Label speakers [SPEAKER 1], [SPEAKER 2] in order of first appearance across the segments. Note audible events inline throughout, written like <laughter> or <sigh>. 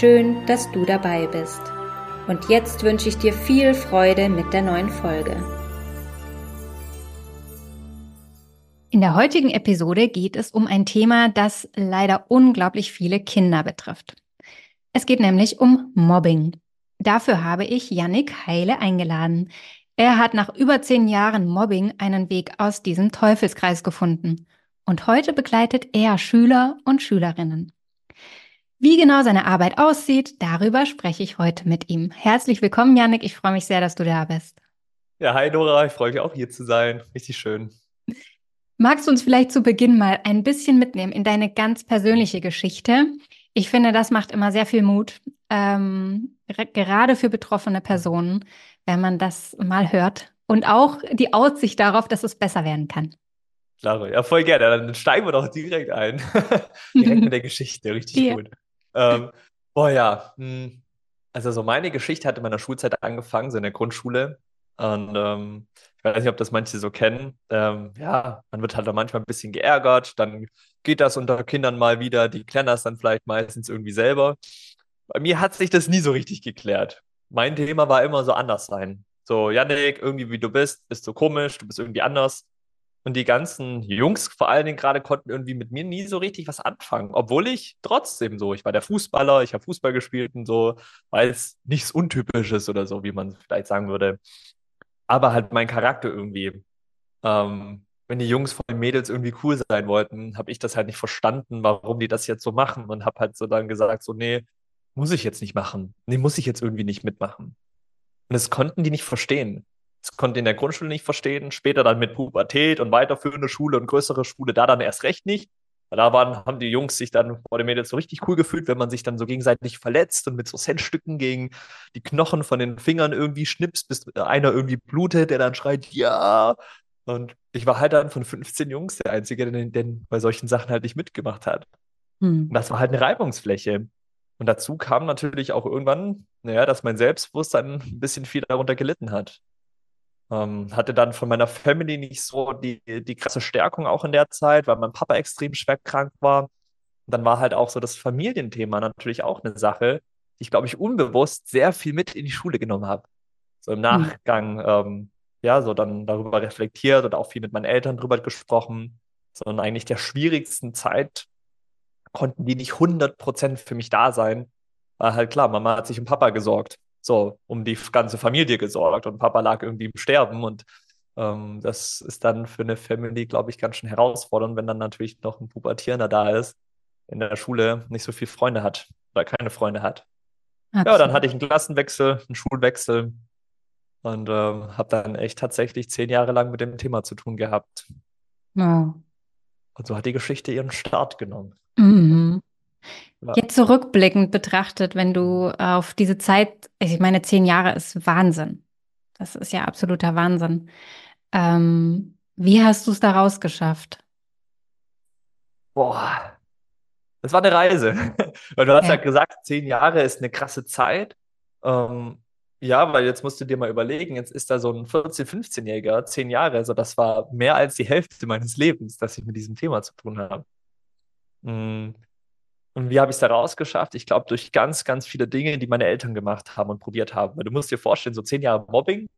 [SPEAKER 1] Schön, dass du dabei bist. Und jetzt wünsche ich dir viel Freude mit der neuen Folge. In der heutigen Episode geht es um ein Thema, das leider unglaublich viele Kinder betrifft. Es geht nämlich um Mobbing. Dafür habe ich Yannick Heile eingeladen. Er hat nach über zehn Jahren Mobbing einen Weg aus diesem Teufelskreis gefunden. Und heute begleitet er Schüler und Schülerinnen. Wie genau seine Arbeit aussieht, darüber spreche ich heute mit ihm. Herzlich willkommen, Janik. Ich freue mich sehr, dass du da bist.
[SPEAKER 2] Ja, hi Nora, ich freue mich auch hier zu sein. Richtig schön.
[SPEAKER 1] Magst du uns vielleicht zu Beginn mal ein bisschen mitnehmen in deine ganz persönliche Geschichte? Ich finde, das macht immer sehr viel Mut, ähm, gerade für betroffene Personen, wenn man das mal hört und auch die Aussicht darauf, dass es besser werden kann.
[SPEAKER 2] Klar, ja, voll gerne. Dann steigen wir doch direkt ein. <laughs> direkt mit der <laughs> Geschichte, richtig ja. gut. Ähm, boah, ja. Hm. Also so meine Geschichte hat in meiner Schulzeit angefangen, so in der Grundschule. Und ähm, ich weiß nicht, ob das manche so kennen. Ähm, ja, man wird halt da manchmal ein bisschen geärgert, dann geht das unter Kindern mal wieder, die klären das dann vielleicht meistens irgendwie selber. Bei mir hat sich das nie so richtig geklärt. Mein Thema war immer so anders sein. So, Janik, irgendwie wie du bist, bist du komisch, du bist irgendwie anders. Und die ganzen Jungs vor allen Dingen gerade konnten irgendwie mit mir nie so richtig was anfangen. Obwohl ich trotzdem so, ich war der Fußballer, ich habe Fußball gespielt und so, weil es nichts Untypisches oder so, wie man vielleicht sagen würde. Aber halt mein Charakter irgendwie. Ähm, wenn die Jungs vor den Mädels irgendwie cool sein wollten, habe ich das halt nicht verstanden, warum die das jetzt so machen und habe halt so dann gesagt, so, nee, muss ich jetzt nicht machen. Nee, muss ich jetzt irgendwie nicht mitmachen. Und das konnten die nicht verstehen. Das konnte in der Grundschule nicht verstehen, später dann mit Pubertät und weiterführende Schule und größere Schule, da dann erst recht nicht. Weil da waren, haben die Jungs sich dann vor den Mädels so richtig cool gefühlt, wenn man sich dann so gegenseitig verletzt und mit so Centstücken gegen die Knochen von den Fingern irgendwie schnippst, bis einer irgendwie blutet, der dann schreit, ja. Und ich war halt dann von 15 Jungs der Einzige, der, der bei solchen Sachen halt nicht mitgemacht hat. Hm. Und das war halt eine Reibungsfläche. Und dazu kam natürlich auch irgendwann, naja, dass mein Selbstbewusstsein ein bisschen viel darunter gelitten hat. Ähm, hatte dann von meiner Family nicht so die, die krasse Stärkung auch in der Zeit, weil mein Papa extrem schwer krank war. Und dann war halt auch so das Familienthema natürlich auch eine Sache, die ich, glaube ich, unbewusst sehr viel mit in die Schule genommen habe. So im hm. Nachgang, mhm. ähm, ja, so dann darüber reflektiert und auch viel mit meinen Eltern drüber gesprochen. Sondern eigentlich der schwierigsten Zeit konnten die nicht 100% für mich da sein. Weil halt klar, Mama hat sich um Papa gesorgt so um die ganze Familie gesorgt und Papa lag irgendwie im Sterben und ähm, das ist dann für eine Family, glaube ich, ganz schön herausfordernd, wenn dann natürlich noch ein Pubertierender da ist, in der Schule nicht so viele Freunde hat oder keine Freunde hat. Absolut. Ja, dann hatte ich einen Klassenwechsel, einen Schulwechsel und ähm, habe dann echt tatsächlich zehn Jahre lang mit dem Thema zu tun gehabt. Ja. Und so hat die Geschichte ihren Start genommen. Mhm.
[SPEAKER 1] Ja. Jetzt zurückblickend betrachtet, wenn du auf diese Zeit, ich meine, zehn Jahre ist Wahnsinn. Das ist ja absoluter Wahnsinn. Ähm, wie hast du es da rausgeschafft?
[SPEAKER 2] Boah, das war eine Reise. <laughs> weil du hast ja. ja gesagt, zehn Jahre ist eine krasse Zeit. Ähm, ja, weil jetzt musst du dir mal überlegen, jetzt ist da so ein 14-, 15-Jähriger, zehn Jahre, also das war mehr als die Hälfte meines Lebens, dass ich mit diesem Thema zu tun habe. Mhm. Und wie habe ich es da rausgeschafft? Ich glaube, durch ganz, ganz viele Dinge, die meine Eltern gemacht haben und probiert haben. Weil du musst dir vorstellen, so zehn Jahre Mobbing,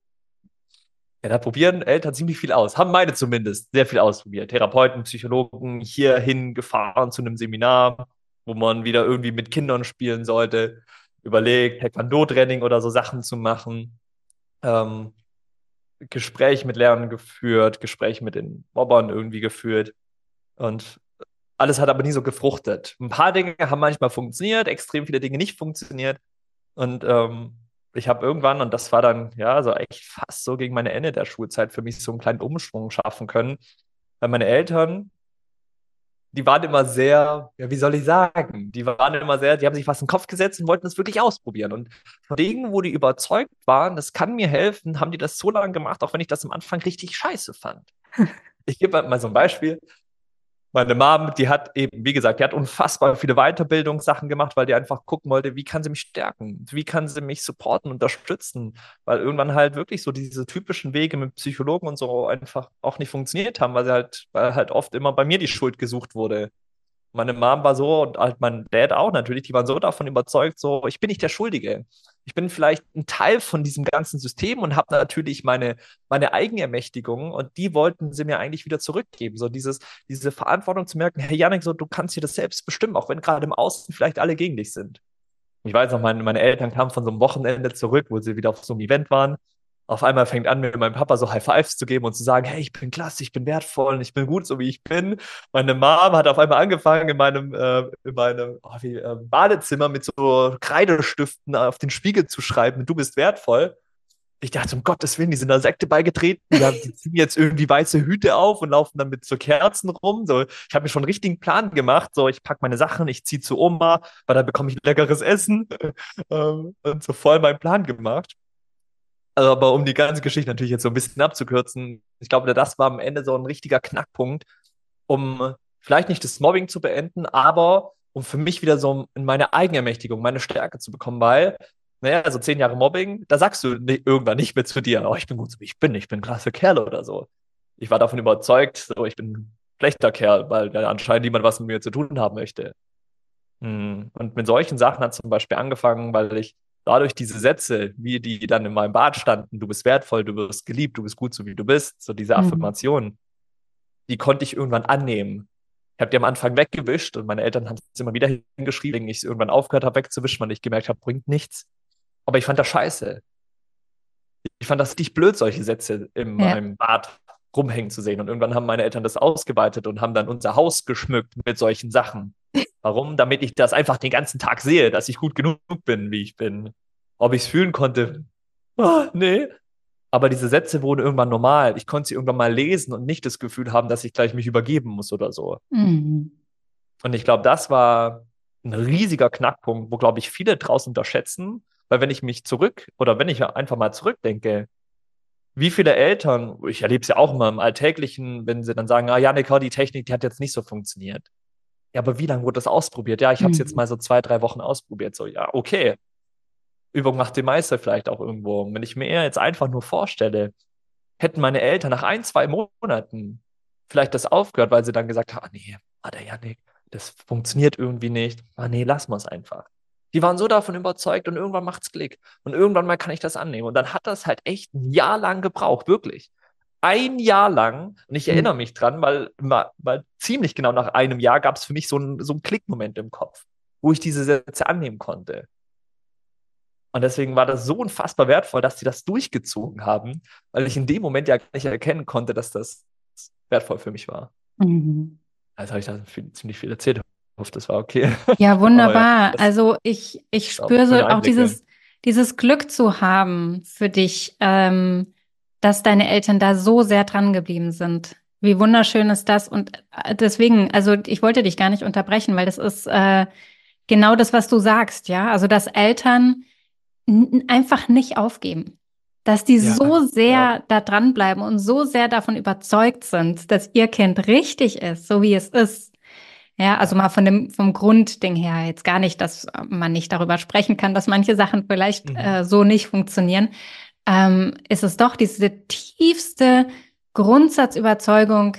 [SPEAKER 2] ja, da probieren Eltern ziemlich viel aus. Haben meine zumindest sehr viel ausprobiert. Therapeuten, Psychologen, hierhin gefahren zu einem Seminar, wo man wieder irgendwie mit Kindern spielen sollte. Überlegt, Taekwondo-Training oder so Sachen zu machen. Ähm, Gespräch mit Lehrern geführt, Gespräch mit den Mobbern irgendwie geführt. Und alles hat aber nie so gefruchtet. Ein paar Dinge haben manchmal funktioniert, extrem viele Dinge nicht funktioniert. Und ähm, ich habe irgendwann, und das war dann ja so echt fast so gegen meine Ende der Schulzeit, für mich so einen kleinen Umschwung schaffen können, weil meine Eltern die waren immer sehr, ja, wie soll ich sagen, die waren immer sehr, die haben sich was in den Kopf gesetzt und wollten es wirklich ausprobieren. Und von denen, wo die überzeugt waren, das kann mir helfen, haben die das so lange gemacht, auch wenn ich das am Anfang richtig scheiße fand. <laughs> Ich gebe mal so ein Beispiel meine Mom, die hat eben, wie gesagt, die hat unfassbar viele Weiterbildungssachen gemacht, weil die einfach gucken wollte, wie kann sie mich stärken, wie kann sie mich supporten, unterstützen, weil irgendwann halt wirklich so diese typischen Wege mit Psychologen und so einfach auch nicht funktioniert haben, weil sie halt, weil halt oft immer bei mir die Schuld gesucht wurde. Meine Mom war so und halt mein Dad auch natürlich, die waren so davon überzeugt, so, ich bin nicht der Schuldige. Ich bin vielleicht ein Teil von diesem ganzen System und habe natürlich meine, meine Eigenermächtigung und die wollten sie mir eigentlich wieder zurückgeben. So dieses, diese Verantwortung zu merken, hey Janik, so, du kannst hier das selbst bestimmen, auch wenn gerade im Außen vielleicht alle gegen dich sind. Ich weiß noch, meine, meine Eltern kamen von so einem Wochenende zurück, wo sie wieder auf so einem Event waren auf einmal fängt an, mir meinem Papa so High Fives zu geben und zu sagen, hey, ich bin klasse, ich bin wertvoll und ich bin gut, so wie ich bin. Meine Mom hat auf einmal angefangen, in meinem, äh, in meinem oh, wie, äh, Badezimmer mit so Kreidestiften auf den Spiegel zu schreiben, du bist wertvoll. Ich dachte, um Gottes Willen, die sind der Sekte beigetreten, die, haben, die ziehen jetzt irgendwie weiße Hüte auf und laufen dann mit so Kerzen rum. So, ich habe mir schon einen richtigen Plan gemacht. So, ich packe meine Sachen, ich ziehe zu Oma, weil da bekomme ich leckeres Essen <laughs> ähm, und so voll meinen Plan gemacht. Also, aber um die ganze Geschichte natürlich jetzt so ein bisschen abzukürzen, ich glaube, das war am Ende so ein richtiger Knackpunkt, um vielleicht nicht das Mobbing zu beenden, aber um für mich wieder so in meine Eigenermächtigung, meine Stärke zu bekommen, weil, naja, also zehn Jahre Mobbing, da sagst du irgendwann nicht mehr zu dir, oh, ich bin gut so wie ich bin, ich bin ein klasse Kerl oder so. Ich war davon überzeugt, so, ich bin ein schlechter Kerl, weil ja, anscheinend niemand was mit mir zu tun haben möchte. Hm, und mit solchen Sachen hat zum Beispiel angefangen, weil ich dadurch diese Sätze, wie die dann in meinem Bad standen, du bist wertvoll, du wirst geliebt, du bist gut, so wie du bist, so diese mhm. Affirmationen, die konnte ich irgendwann annehmen. Ich habe die am Anfang weggewischt und meine Eltern haben es immer wieder hingeschrieben, ich irgendwann aufgehört habe wegzuwischen, weil ich gemerkt habe, bringt nichts. Aber ich fand das scheiße. Ich fand das richtig blöd, solche Sätze in ja. meinem Bad rumhängen zu sehen. Und irgendwann haben meine Eltern das ausgeweitet und haben dann unser Haus geschmückt mit solchen Sachen. Warum? Damit ich das einfach den ganzen Tag sehe, dass ich gut genug bin, wie ich bin. Ob ich es fühlen konnte? Oh, nee. Aber diese Sätze wurden irgendwann normal. Ich konnte sie irgendwann mal lesen und nicht das Gefühl haben, dass ich gleich mich übergeben muss oder so. Mhm. Und ich glaube, das war ein riesiger Knackpunkt, wo, glaube ich, viele draußen unterschätzen. Weil wenn ich mich zurück oder wenn ich einfach mal zurückdenke, wie viele Eltern, ich erlebe es ja auch immer im Alltäglichen, wenn sie dann sagen, ah, Janik, die Technik, die hat jetzt nicht so funktioniert. Ja, aber wie lange wurde das ausprobiert? Ja, ich habe es mhm. jetzt mal so zwei, drei Wochen ausprobiert. So, ja, okay. Übung macht den Meister vielleicht auch irgendwo. Und wenn ich mir jetzt einfach nur vorstelle, hätten meine Eltern nach ein, zwei Monaten vielleicht das aufgehört, weil sie dann gesagt haben, ah, nee, ah, der Janik, das funktioniert irgendwie nicht. Ah, nee, lass mal es einfach. Die waren so davon überzeugt und irgendwann macht's Klick. Und irgendwann mal kann ich das annehmen. Und dann hat das halt echt ein Jahr lang gebraucht, wirklich ein Jahr lang, und ich erinnere mhm. mich dran, weil, weil ziemlich genau nach einem Jahr gab es für mich so einen so Klickmoment im Kopf, wo ich diese Sätze annehmen konnte. Und deswegen war das so unfassbar wertvoll, dass sie das durchgezogen haben, weil ich in dem Moment ja gar nicht erkennen konnte, dass das wertvoll für mich war. Mhm. Also habe ich da viel, ziemlich viel erzählt. Ich hoffe, das war okay.
[SPEAKER 1] Ja, <laughs> wunderbar. ja, also ich, ich spüre so auch dieses, dieses Glück zu haben für dich. Ähm, dass deine Eltern da so sehr dran geblieben sind. Wie wunderschön ist das? Und äh, deswegen, also ich wollte dich gar nicht unterbrechen, weil das ist äh, genau das, was du sagst, ja. Also dass Eltern einfach nicht aufgeben. Dass die ja, so sehr ja. da dranbleiben und so sehr davon überzeugt sind, dass ihr Kind richtig ist, so wie es ist. Ja, also mal von dem, vom Grundding her jetzt gar nicht, dass man nicht darüber sprechen kann, dass manche Sachen vielleicht mhm. äh, so nicht funktionieren ähm, ist es doch diese tiefste Grundsatzüberzeugung,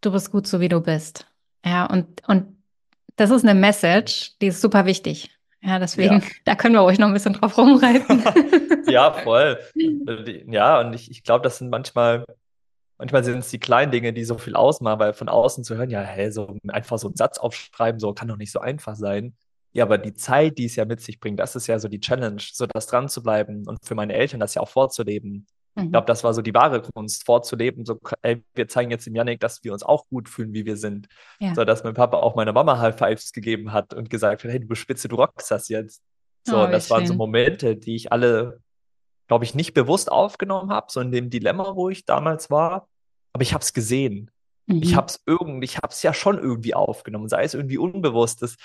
[SPEAKER 1] du bist gut so wie du bist. Ja, und, und das ist eine Message, die ist super wichtig. Ja, deswegen, ja. <laughs> da können wir euch noch ein bisschen drauf rumreiten. <laughs>
[SPEAKER 2] ja, voll. <laughs> Ja, und ich, ich glaube, das sind manchmal, manchmal sind es die kleinen Dinge, die so viel ausmachen, weil von außen zu hören, ja, hey, so einfach so einen Satz aufschreiben, so kann doch nicht so einfach sein. Ja, aber die Zeit, die es ja mit sich bringt, das ist ja so die Challenge, so das dran zu bleiben und für meine Eltern das ja auch vorzuleben. Mhm. Ich glaube, das war so die wahre Kunst, vorzuleben. So, ey, wir zeigen jetzt dem Janik, dass wir uns auch gut fühlen, wie wir sind. Ja. So, dass mein Papa auch meiner Mama High Fives gegeben hat und gesagt hat, hey, du bist spitze, du rockst das jetzt. So, oh, das schön. waren so Momente, die ich alle, glaube ich, nicht bewusst aufgenommen habe, so in dem Dilemma, wo ich damals war. Aber ich habe es gesehen. Mhm. Ich habe es irgendwie, ich habe es ja schon irgendwie aufgenommen, sei es irgendwie unbewusst, das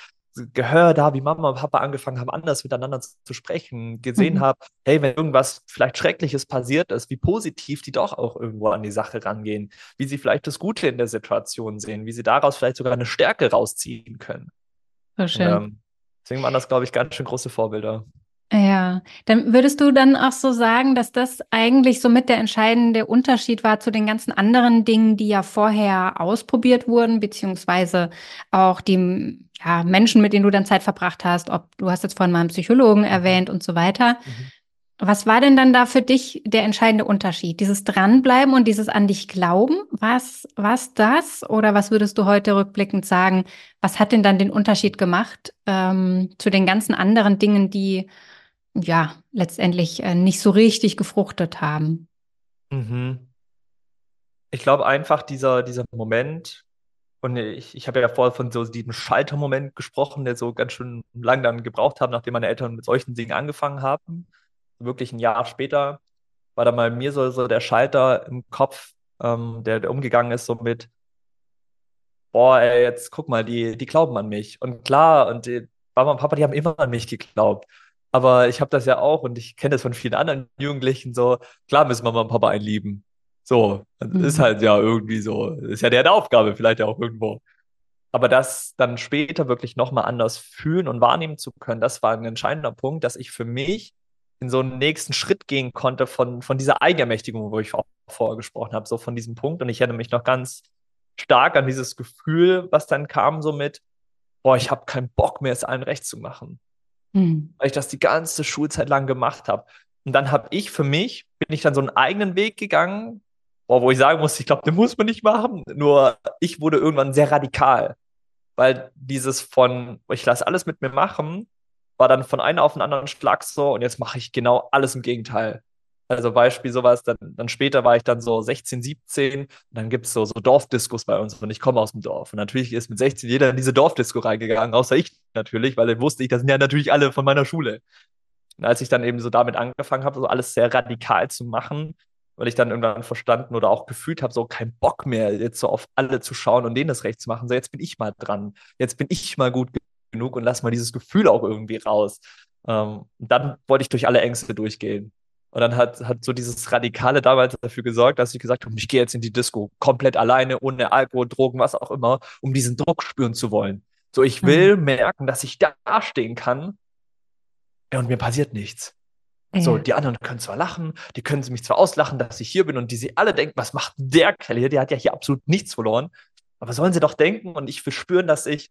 [SPEAKER 2] Gehör da, wie Mama und Papa angefangen haben, anders miteinander zu sprechen, gesehen mhm. habe, hey, wenn irgendwas vielleicht Schreckliches passiert ist, wie positiv die doch auch irgendwo an die Sache rangehen, wie sie vielleicht das Gute in der Situation sehen, wie sie daraus vielleicht sogar eine Stärke rausziehen können.
[SPEAKER 1] So schön. Und, ähm,
[SPEAKER 2] deswegen waren das, glaube ich, ganz schön große Vorbilder.
[SPEAKER 1] Ja, dann würdest du dann auch so sagen, dass das eigentlich so mit der entscheidende Unterschied war zu den ganzen anderen Dingen, die ja vorher ausprobiert wurden, beziehungsweise auch die ja, Menschen, mit denen du dann Zeit verbracht hast, ob du hast jetzt vorhin mal einen Psychologen mhm. erwähnt und so weiter. Mhm. Was war denn dann da für dich der entscheidende Unterschied? Dieses Dranbleiben und dieses an dich glauben? Was, was das? Oder was würdest du heute rückblickend sagen? Was hat denn dann den Unterschied gemacht ähm, zu den ganzen anderen Dingen, die ja, letztendlich äh, nicht so richtig gefruchtet haben.
[SPEAKER 2] Mhm. Ich glaube einfach dieser, dieser Moment, und ich, ich habe ja vorher von so diesem Schaltermoment gesprochen, der so ganz schön lang dann gebraucht hat, nachdem meine Eltern mit solchen Dingen angefangen haben. Wirklich ein Jahr später war da mal mir so, so der Schalter im Kopf, ähm, der, der umgegangen ist, so mit, boah, ey, jetzt guck mal, die, die glauben an mich. Und klar, und die, Mama und Papa, die haben immer an mich geglaubt. Aber ich habe das ja auch und ich kenne das von vielen anderen Jugendlichen so. Klar müssen Mama und Papa einen lieben. So, das mhm. ist halt ja irgendwie so. Das ist ja deren Aufgabe, vielleicht ja auch irgendwo. Aber das dann später wirklich nochmal anders fühlen und wahrnehmen zu können, das war ein entscheidender Punkt, dass ich für mich in so einen nächsten Schritt gehen konnte von, von dieser Eigenermächtigung, wo ich auch vorher gesprochen habe, so von diesem Punkt. Und ich erinnere mich noch ganz stark an dieses Gefühl, was dann kam, so mit, boah, ich habe keinen Bock mehr, es allen recht zu machen mhm. weil ich das die ganze Schulzeit lang gemacht habe. Und dann habe ich für mich, bin ich dann so einen eigenen Weg gegangen, wo ich sagen muss, ich glaube, den muss man nicht machen. Nur ich wurde irgendwann sehr radikal, weil dieses von, ich lasse alles mit mir machen, war dann von einem auf den anderen Schlag so und jetzt mache ich genau alles im Gegenteil. Also Beispiel sowas, dann, dann später war ich dann so 16, 17 und dann gibt es so, so Dorfdiskos bei uns und ich komme aus dem Dorf. Und natürlich ist mit 16 jeder in diese Dorfdisco reingegangen, außer ich natürlich, weil dann wusste ich, das sind ja natürlich alle von meiner Schule. Und als ich dann eben so damit angefangen habe, so alles sehr radikal zu machen, weil ich dann irgendwann verstanden oder auch gefühlt habe, so keinen Bock mehr, jetzt so auf alle zu schauen und denen das Recht zu machen. So, jetzt bin ich mal dran. Jetzt bin ich mal gut genug und lass mal dieses Gefühl auch irgendwie raus. Ähm, dann wollte ich durch alle Ängste durchgehen. Und dann hat, hat so dieses Radikale damals dafür gesorgt, dass ich gesagt habe, ich gehe jetzt in die Disco, komplett alleine, ohne Alkohol, Drogen, was auch immer, um diesen Druck spüren zu wollen. So, ich will mhm. merken, dass ich da stehen kann ja, und mir passiert nichts. Ja. So, die anderen können zwar lachen, die können mich zwar auslachen, dass ich hier bin und die sie alle denken, was macht der Kerl hier? Der hat ja hier absolut nichts verloren. Aber sollen sie doch denken und ich will spüren, dass ich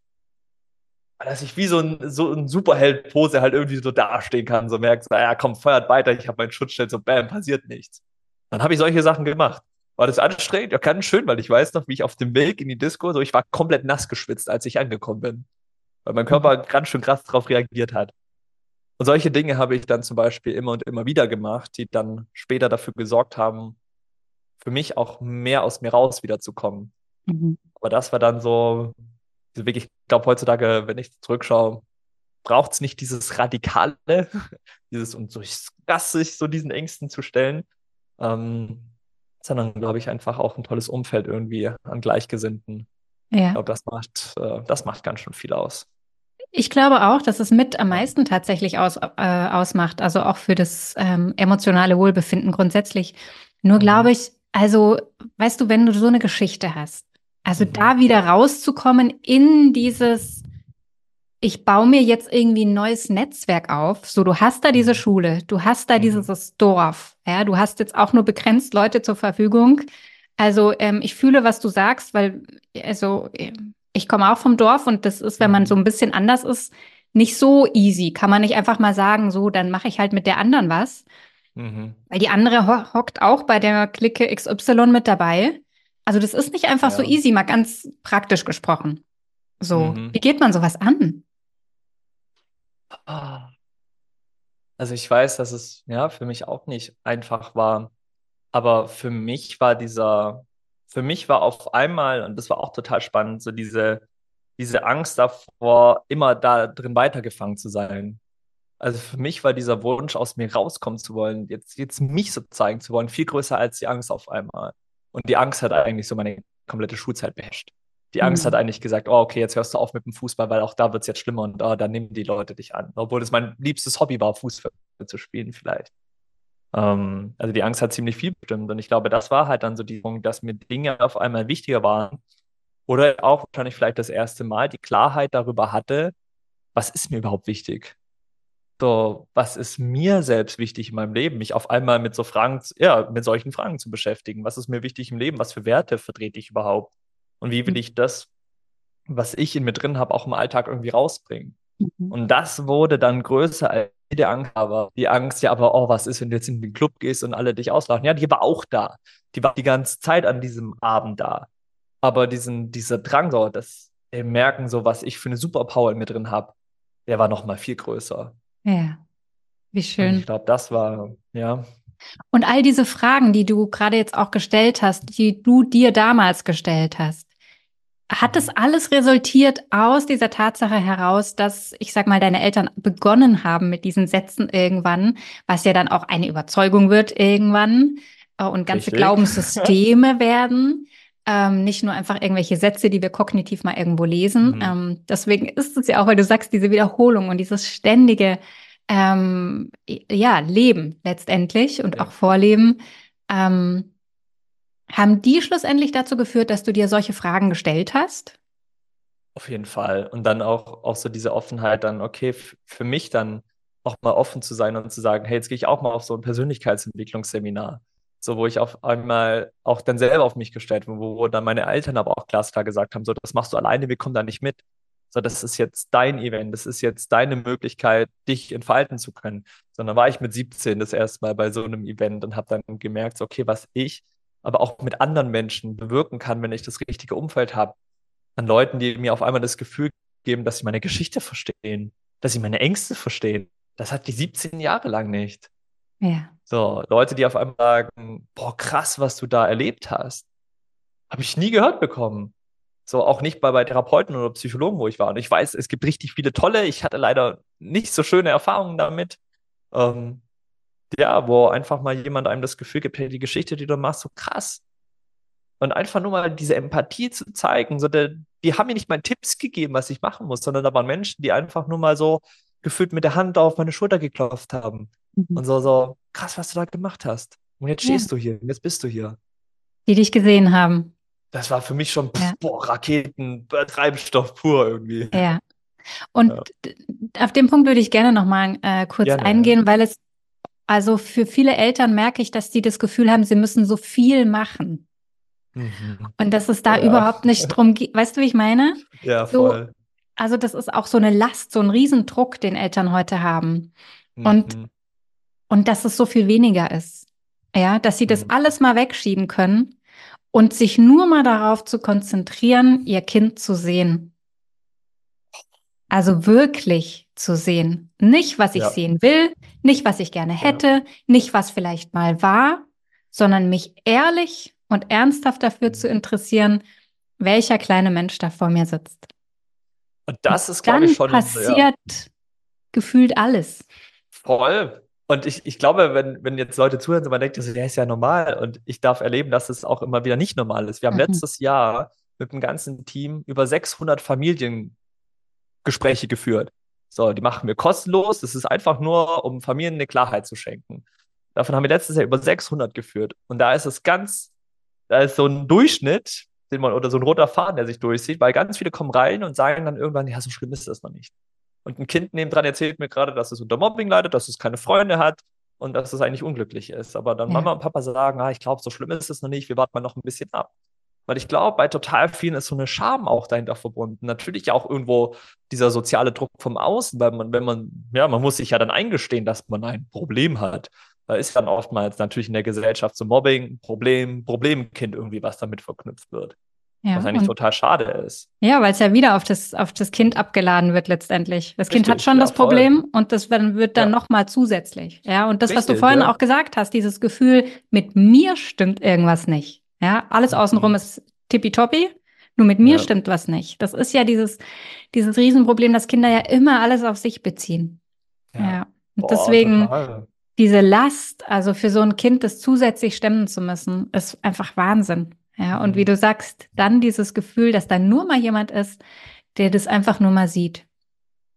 [SPEAKER 2] dass ich wie so ein, so ein Superheld-Pose halt irgendwie so dastehen kann, so merkst, naja, komm, feuert weiter, ich habe meinen Schutzschild, so bam, passiert nichts. Dann habe ich solche Sachen gemacht. War das anstrengend? Ja, ganz schön, weil ich weiß noch, wie ich auf dem Weg in die Disco, so ich war komplett nass geschwitzt, als ich angekommen bin. Weil mein Körper ganz schön krass darauf reagiert hat. Und solche Dinge habe ich dann zum Beispiel immer und immer wieder gemacht, die dann später dafür gesorgt haben, für mich auch mehr aus mir raus wiederzukommen. Mhm. Aber das war dann so wirklich, ich glaube heutzutage, wenn ich zurückschaue, braucht es nicht dieses Radikale, <laughs> dieses und so krass sich so diesen Ängsten zu stellen, ähm, sondern glaube ich einfach auch ein tolles Umfeld irgendwie an Gleichgesinnten. Ja. Ich glaube, das macht, äh, das macht ganz schön viel aus.
[SPEAKER 1] Ich glaube auch, dass es mit am meisten tatsächlich aus, äh, ausmacht, also auch für das ähm, emotionale Wohlbefinden grundsätzlich. Nur mhm. glaube ich, also, weißt du, wenn du so eine Geschichte hast, also mhm. da wieder rauszukommen in dieses, ich baue mir jetzt irgendwie ein neues Netzwerk auf. So, du hast da diese mhm. Schule, du hast da mhm. dieses Dorf, ja, du hast jetzt auch nur begrenzt Leute zur Verfügung. Also ähm, ich fühle, was du sagst, weil, also ich komme auch vom Dorf und das ist, wenn man so ein bisschen anders ist, nicht so easy. Kann man nicht einfach mal sagen, so, dann mache ich halt mit der anderen was. Mhm. Weil die andere ho hockt auch bei der Clique XY mit dabei. Also das ist nicht einfach ja. so easy, mal ganz praktisch gesprochen. So, mhm. wie geht man sowas an?
[SPEAKER 2] Ah. Also ich weiß, dass es ja für mich auch nicht einfach war, aber für mich war dieser, für mich war auf einmal, und das war auch total spannend, so diese, diese Angst davor, immer da drin weitergefangen zu sein. Also für mich war dieser Wunsch, aus mir rauskommen zu wollen, jetzt, jetzt mich so zeigen zu wollen, viel größer als die Angst auf einmal. Und die Angst hat eigentlich so meine komplette Schulzeit beherrscht. Die Angst mhm. hat eigentlich gesagt, oh, okay, jetzt hörst du auf mit dem Fußball, weil auch da wird es jetzt schlimmer und oh, da nehmen die Leute dich an. Obwohl es mein liebstes Hobby war, Fußball zu spielen vielleicht. Ähm, also die Angst hat ziemlich viel bestimmt. Und ich glaube, das war halt dann so die Punkt, dass mir Dinge auf einmal wichtiger waren. Oder auch wahrscheinlich vielleicht das erste Mal die Klarheit darüber hatte, was ist mir überhaupt wichtig? So, was ist mir selbst wichtig in meinem Leben? Mich auf einmal mit so Fragen, ja, mit solchen Fragen zu beschäftigen. Was ist mir wichtig im Leben? Was für Werte vertrete ich überhaupt? Und wie will mhm. ich das, was ich in mir drin habe, auch im Alltag irgendwie rausbringen? Mhm. Und das wurde dann größer als die Angst, aber die Angst, ja, aber oh, was ist, wenn du jetzt in den Club gehst und alle dich auslachen? Ja, die war auch da. Die war die ganze Zeit an diesem Abend da. Aber diesen, dieser Drang, so, das merken, so was ich für eine Superpower in mir drin habe, der war noch mal viel größer.
[SPEAKER 1] Ja, wie schön.
[SPEAKER 2] Und ich glaube, das war, ja.
[SPEAKER 1] Und all diese Fragen, die du gerade jetzt auch gestellt hast, die du dir damals gestellt hast, hat es alles resultiert aus dieser Tatsache heraus, dass, ich sag mal, deine Eltern begonnen haben mit diesen Sätzen irgendwann, was ja dann auch eine Überzeugung wird irgendwann äh, und ganze Richtig. Glaubenssysteme <laughs> werden. Ähm, nicht nur einfach irgendwelche Sätze, die wir kognitiv mal irgendwo lesen. Mhm. Ähm, deswegen ist es ja auch, weil du sagst, diese Wiederholung und dieses ständige ähm, ja, Leben letztendlich und ja. auch Vorleben. Ähm, haben die schlussendlich dazu geführt, dass du dir solche Fragen gestellt hast?
[SPEAKER 2] Auf jeden Fall. Und dann auch, auch so diese Offenheit, dann, okay, für mich dann auch mal offen zu sein und zu sagen, hey, jetzt gehe ich auch mal auf so ein Persönlichkeitsentwicklungsseminar. So, wo ich auf einmal auch dann selber auf mich gestellt wo, wo dann meine Eltern aber auch glasklar gesagt haben, so, das machst du alleine, wir kommen da nicht mit. So, das ist jetzt dein Event, das ist jetzt deine Möglichkeit, dich entfalten zu können. Sondern war ich mit 17 das erste Mal bei so einem Event und habe dann gemerkt, so, okay, was ich aber auch mit anderen Menschen bewirken kann, wenn ich das richtige Umfeld habe. An Leuten, die mir auf einmal das Gefühl geben, dass sie meine Geschichte verstehen, dass sie meine Ängste verstehen. Das hat die 17 Jahre lang nicht.
[SPEAKER 1] Ja.
[SPEAKER 2] So, Leute, die auf einmal sagen, boah, krass, was du da erlebt hast. Habe ich nie gehört bekommen. So, auch nicht bei, bei Therapeuten oder Psychologen, wo ich war. Und ich weiß, es gibt richtig viele tolle. Ich hatte leider nicht so schöne Erfahrungen damit. Ähm, ja, wo einfach mal jemand einem das Gefühl gibt, hey, die Geschichte, die du machst, so krass. Und einfach nur mal diese Empathie zu zeigen, so der, die haben mir nicht mal Tipps gegeben, was ich machen muss, sondern da waren Menschen, die einfach nur mal so gefühlt mit der Hand auf meine Schulter geklopft haben. Mhm. Und so, so, krass, was du da gemacht hast. Und jetzt stehst ja. du hier, jetzt bist du hier.
[SPEAKER 1] Die dich gesehen haben.
[SPEAKER 2] Das war für mich schon, ja. boah, Raketen, Treibstoff pur irgendwie.
[SPEAKER 1] Ja. Und ja. auf den Punkt würde ich gerne nochmal äh, kurz gerne, eingehen, weil es also für viele Eltern merke ich, dass die das Gefühl haben, sie müssen so viel machen. Mhm. Und dass es da überhaupt nicht <laughs> drum geht. Weißt du, wie ich meine?
[SPEAKER 2] Ja, voll.
[SPEAKER 1] So, also das ist auch so eine Last, so ein Riesendruck, den Eltern heute haben. Mhm. Und, und dass es so viel weniger ist. Ja, dass sie das mhm. alles mal wegschieben können und sich nur mal darauf zu konzentrieren, ihr Kind zu sehen. Also wirklich zu sehen. Nicht, was ich ja. sehen will, nicht, was ich gerne hätte, ja. nicht, was vielleicht mal war, sondern mich ehrlich und ernsthaft dafür zu interessieren, welcher kleine Mensch da vor mir sitzt.
[SPEAKER 2] Und das ist, glaube ich, schon.
[SPEAKER 1] passiert ja. gefühlt alles.
[SPEAKER 2] Voll. Und ich, ich glaube, wenn, wenn jetzt Leute zuhören, so man denkt, der ist ja normal. Und ich darf erleben, dass es auch immer wieder nicht normal ist. Wir haben mhm. letztes Jahr mit dem ganzen Team über 600 Familien Gespräche geführt. So, die machen wir kostenlos. Das ist einfach nur, um Familien eine Klarheit zu schenken. Davon haben wir letztes Jahr über 600 geführt. Und da ist es ganz, da ist so ein Durchschnitt, den man, oder so ein roter Faden, der sich durchsieht, weil ganz viele kommen rein und sagen dann irgendwann, ja, so schlimm ist das noch nicht. Und ein Kind nebendran erzählt mir gerade, dass es unter Mobbing leidet, dass es keine Freunde hat und dass es eigentlich unglücklich ist. Aber dann ja. Mama und Papa sagen, ah, ich glaube, so schlimm ist es noch nicht, wir warten mal noch ein bisschen ab. Weil ich glaube, bei total vielen ist so eine Scham auch dahinter verbunden. Natürlich auch irgendwo dieser soziale Druck vom Außen, weil man, wenn man, ja, man muss sich ja dann eingestehen, dass man ein Problem hat. Da ist dann oftmals natürlich in der Gesellschaft so Mobbing, Problem, Problemkind irgendwie, was damit verknüpft wird. Ja, was eigentlich total schade ist.
[SPEAKER 1] Ja, weil es ja wieder auf das, auf das Kind abgeladen wird letztendlich. Das Richtig, Kind hat schon ja, das Problem voll. und das wird dann ja. nochmal zusätzlich. Ja, und das, Richtig, was du vorhin ja. auch gesagt hast, dieses Gefühl, mit mir stimmt irgendwas nicht. Ja, alles außenrum ist tippitoppi. Nur mit mir stimmt was nicht. Das ist ja dieses, dieses Riesenproblem, dass Kinder ja immer alles auf sich beziehen. Ja. ja. Und Boah, deswegen total. diese Last, also für so ein Kind das zusätzlich stemmen zu müssen, ist einfach Wahnsinn. Ja, und wie mhm. du sagst, dann dieses Gefühl, dass da nur mal jemand ist, der das einfach nur mal sieht.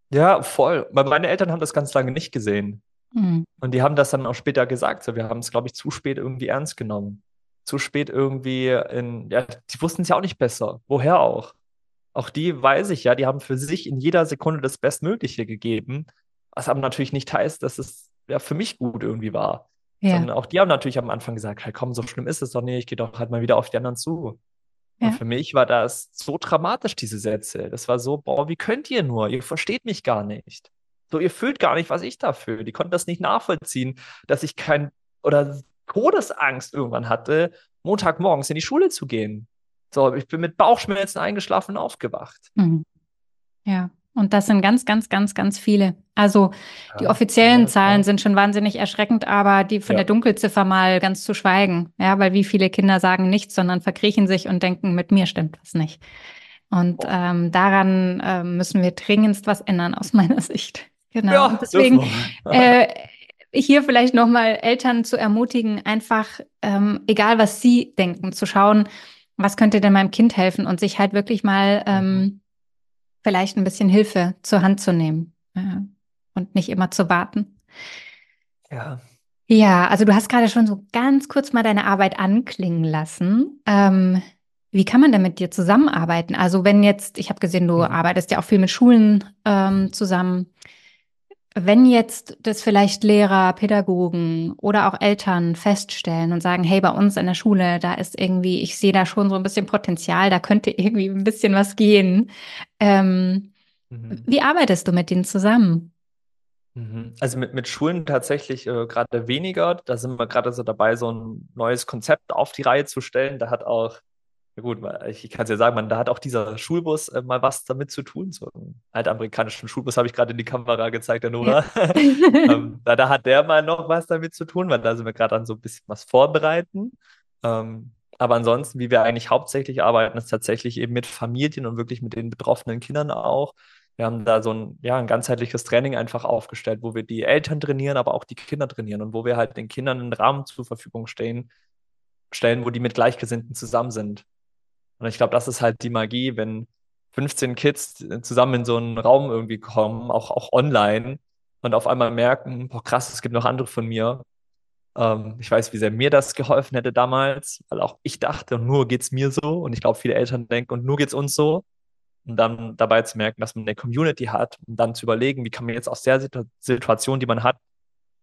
[SPEAKER 2] Ja, voll. Weil meine Eltern haben das ganz lange nicht gesehen. Mhm. Und die haben das dann auch später gesagt. So, wir haben es, glaube ich, zu spät irgendwie ernst genommen. Zu spät irgendwie in, ja, die wussten es ja auch nicht besser. Woher auch? Auch die weiß ich ja, die haben für sich in jeder Sekunde das Bestmögliche gegeben. Was aber natürlich nicht heißt, dass es ja für mich gut irgendwie war. Ja. Sondern auch die haben natürlich am Anfang gesagt, hey, komm, so schlimm ist es doch nicht, ich gehe doch halt mal wieder auf die anderen zu. Ja. Und für mich war das so dramatisch, diese Sätze. Das war so, boah, wie könnt ihr nur? Ihr versteht mich gar nicht. So, ihr fühlt gar nicht, was ich da fühle. Die konnten das nicht nachvollziehen, dass ich kein oder Todesangst irgendwann hatte, Montagmorgens in die Schule zu gehen. So, ich bin mit Bauchschmerzen eingeschlafen und aufgewacht. Mhm.
[SPEAKER 1] Ja, und das sind ganz, ganz, ganz, ganz viele. Also die offiziellen ja, Zahlen sind schon wahnsinnig erschreckend, aber die von ja. der Dunkelziffer mal ganz zu schweigen. Ja, weil wie viele Kinder sagen nichts, sondern verkriechen sich und denken, mit mir stimmt was nicht. Und ähm, daran äh, müssen wir dringendst was ändern aus <laughs> meiner Sicht. Genau. Ja, und deswegen äh, hier vielleicht nochmal Eltern zu ermutigen, einfach, ähm, egal was sie denken, zu schauen, was könnte denn meinem Kind helfen und sich halt wirklich mal ähm, mhm. Vielleicht ein bisschen Hilfe zur Hand zu nehmen äh, und nicht immer zu warten.
[SPEAKER 2] Ja.
[SPEAKER 1] Ja, also du hast gerade schon so ganz kurz mal deine Arbeit anklingen lassen. Ähm, wie kann man denn mit dir zusammenarbeiten? Also wenn jetzt, ich habe gesehen, du mhm. arbeitest ja auch viel mit Schulen ähm, zusammen. Wenn jetzt das vielleicht Lehrer, Pädagogen oder auch Eltern feststellen und sagen, hey, bei uns in der Schule, da ist irgendwie, ich sehe da schon so ein bisschen Potenzial, da könnte <laughs> irgendwie ein bisschen was gehen. Ähm, mhm. Wie arbeitest du mit denen zusammen?
[SPEAKER 2] Mhm. Also mit, mit Schulen tatsächlich äh, gerade weniger. Da sind wir gerade so dabei, so ein neues Konzept auf die Reihe zu stellen. Da hat auch ja gut, ich kann es ja sagen, man, da hat auch dieser Schulbus äh, mal was damit zu tun. So einen altamerikanischen Schulbus habe ich gerade in die Kamera gezeigt, der Nora. Ja. <laughs> ähm, <laughs> da, da, hat der mal noch was damit zu tun, weil da sind wir gerade an so ein bisschen was vorbereiten. Ähm, aber ansonsten, wie wir eigentlich hauptsächlich arbeiten, ist tatsächlich eben mit Familien und wirklich mit den betroffenen Kindern auch. Wir haben da so ein, ja, ein ganzheitliches Training einfach aufgestellt, wo wir die Eltern trainieren, aber auch die Kinder trainieren und wo wir halt den Kindern einen Rahmen zur Verfügung stehen, stellen, wo die mit Gleichgesinnten zusammen sind. Und ich glaube, das ist halt die Magie, wenn 15 Kids zusammen in so einen Raum irgendwie kommen, auch, auch online, und auf einmal merken, boah, krass, es gibt noch andere von mir. Ähm, ich weiß, wie sehr mir das geholfen hätte damals, weil auch ich dachte, nur geht's mir so. Und ich glaube, viele Eltern denken, und nur geht's uns so. Und dann dabei zu merken, dass man eine Community hat und dann zu überlegen, wie kann man jetzt aus der Situation, die man hat,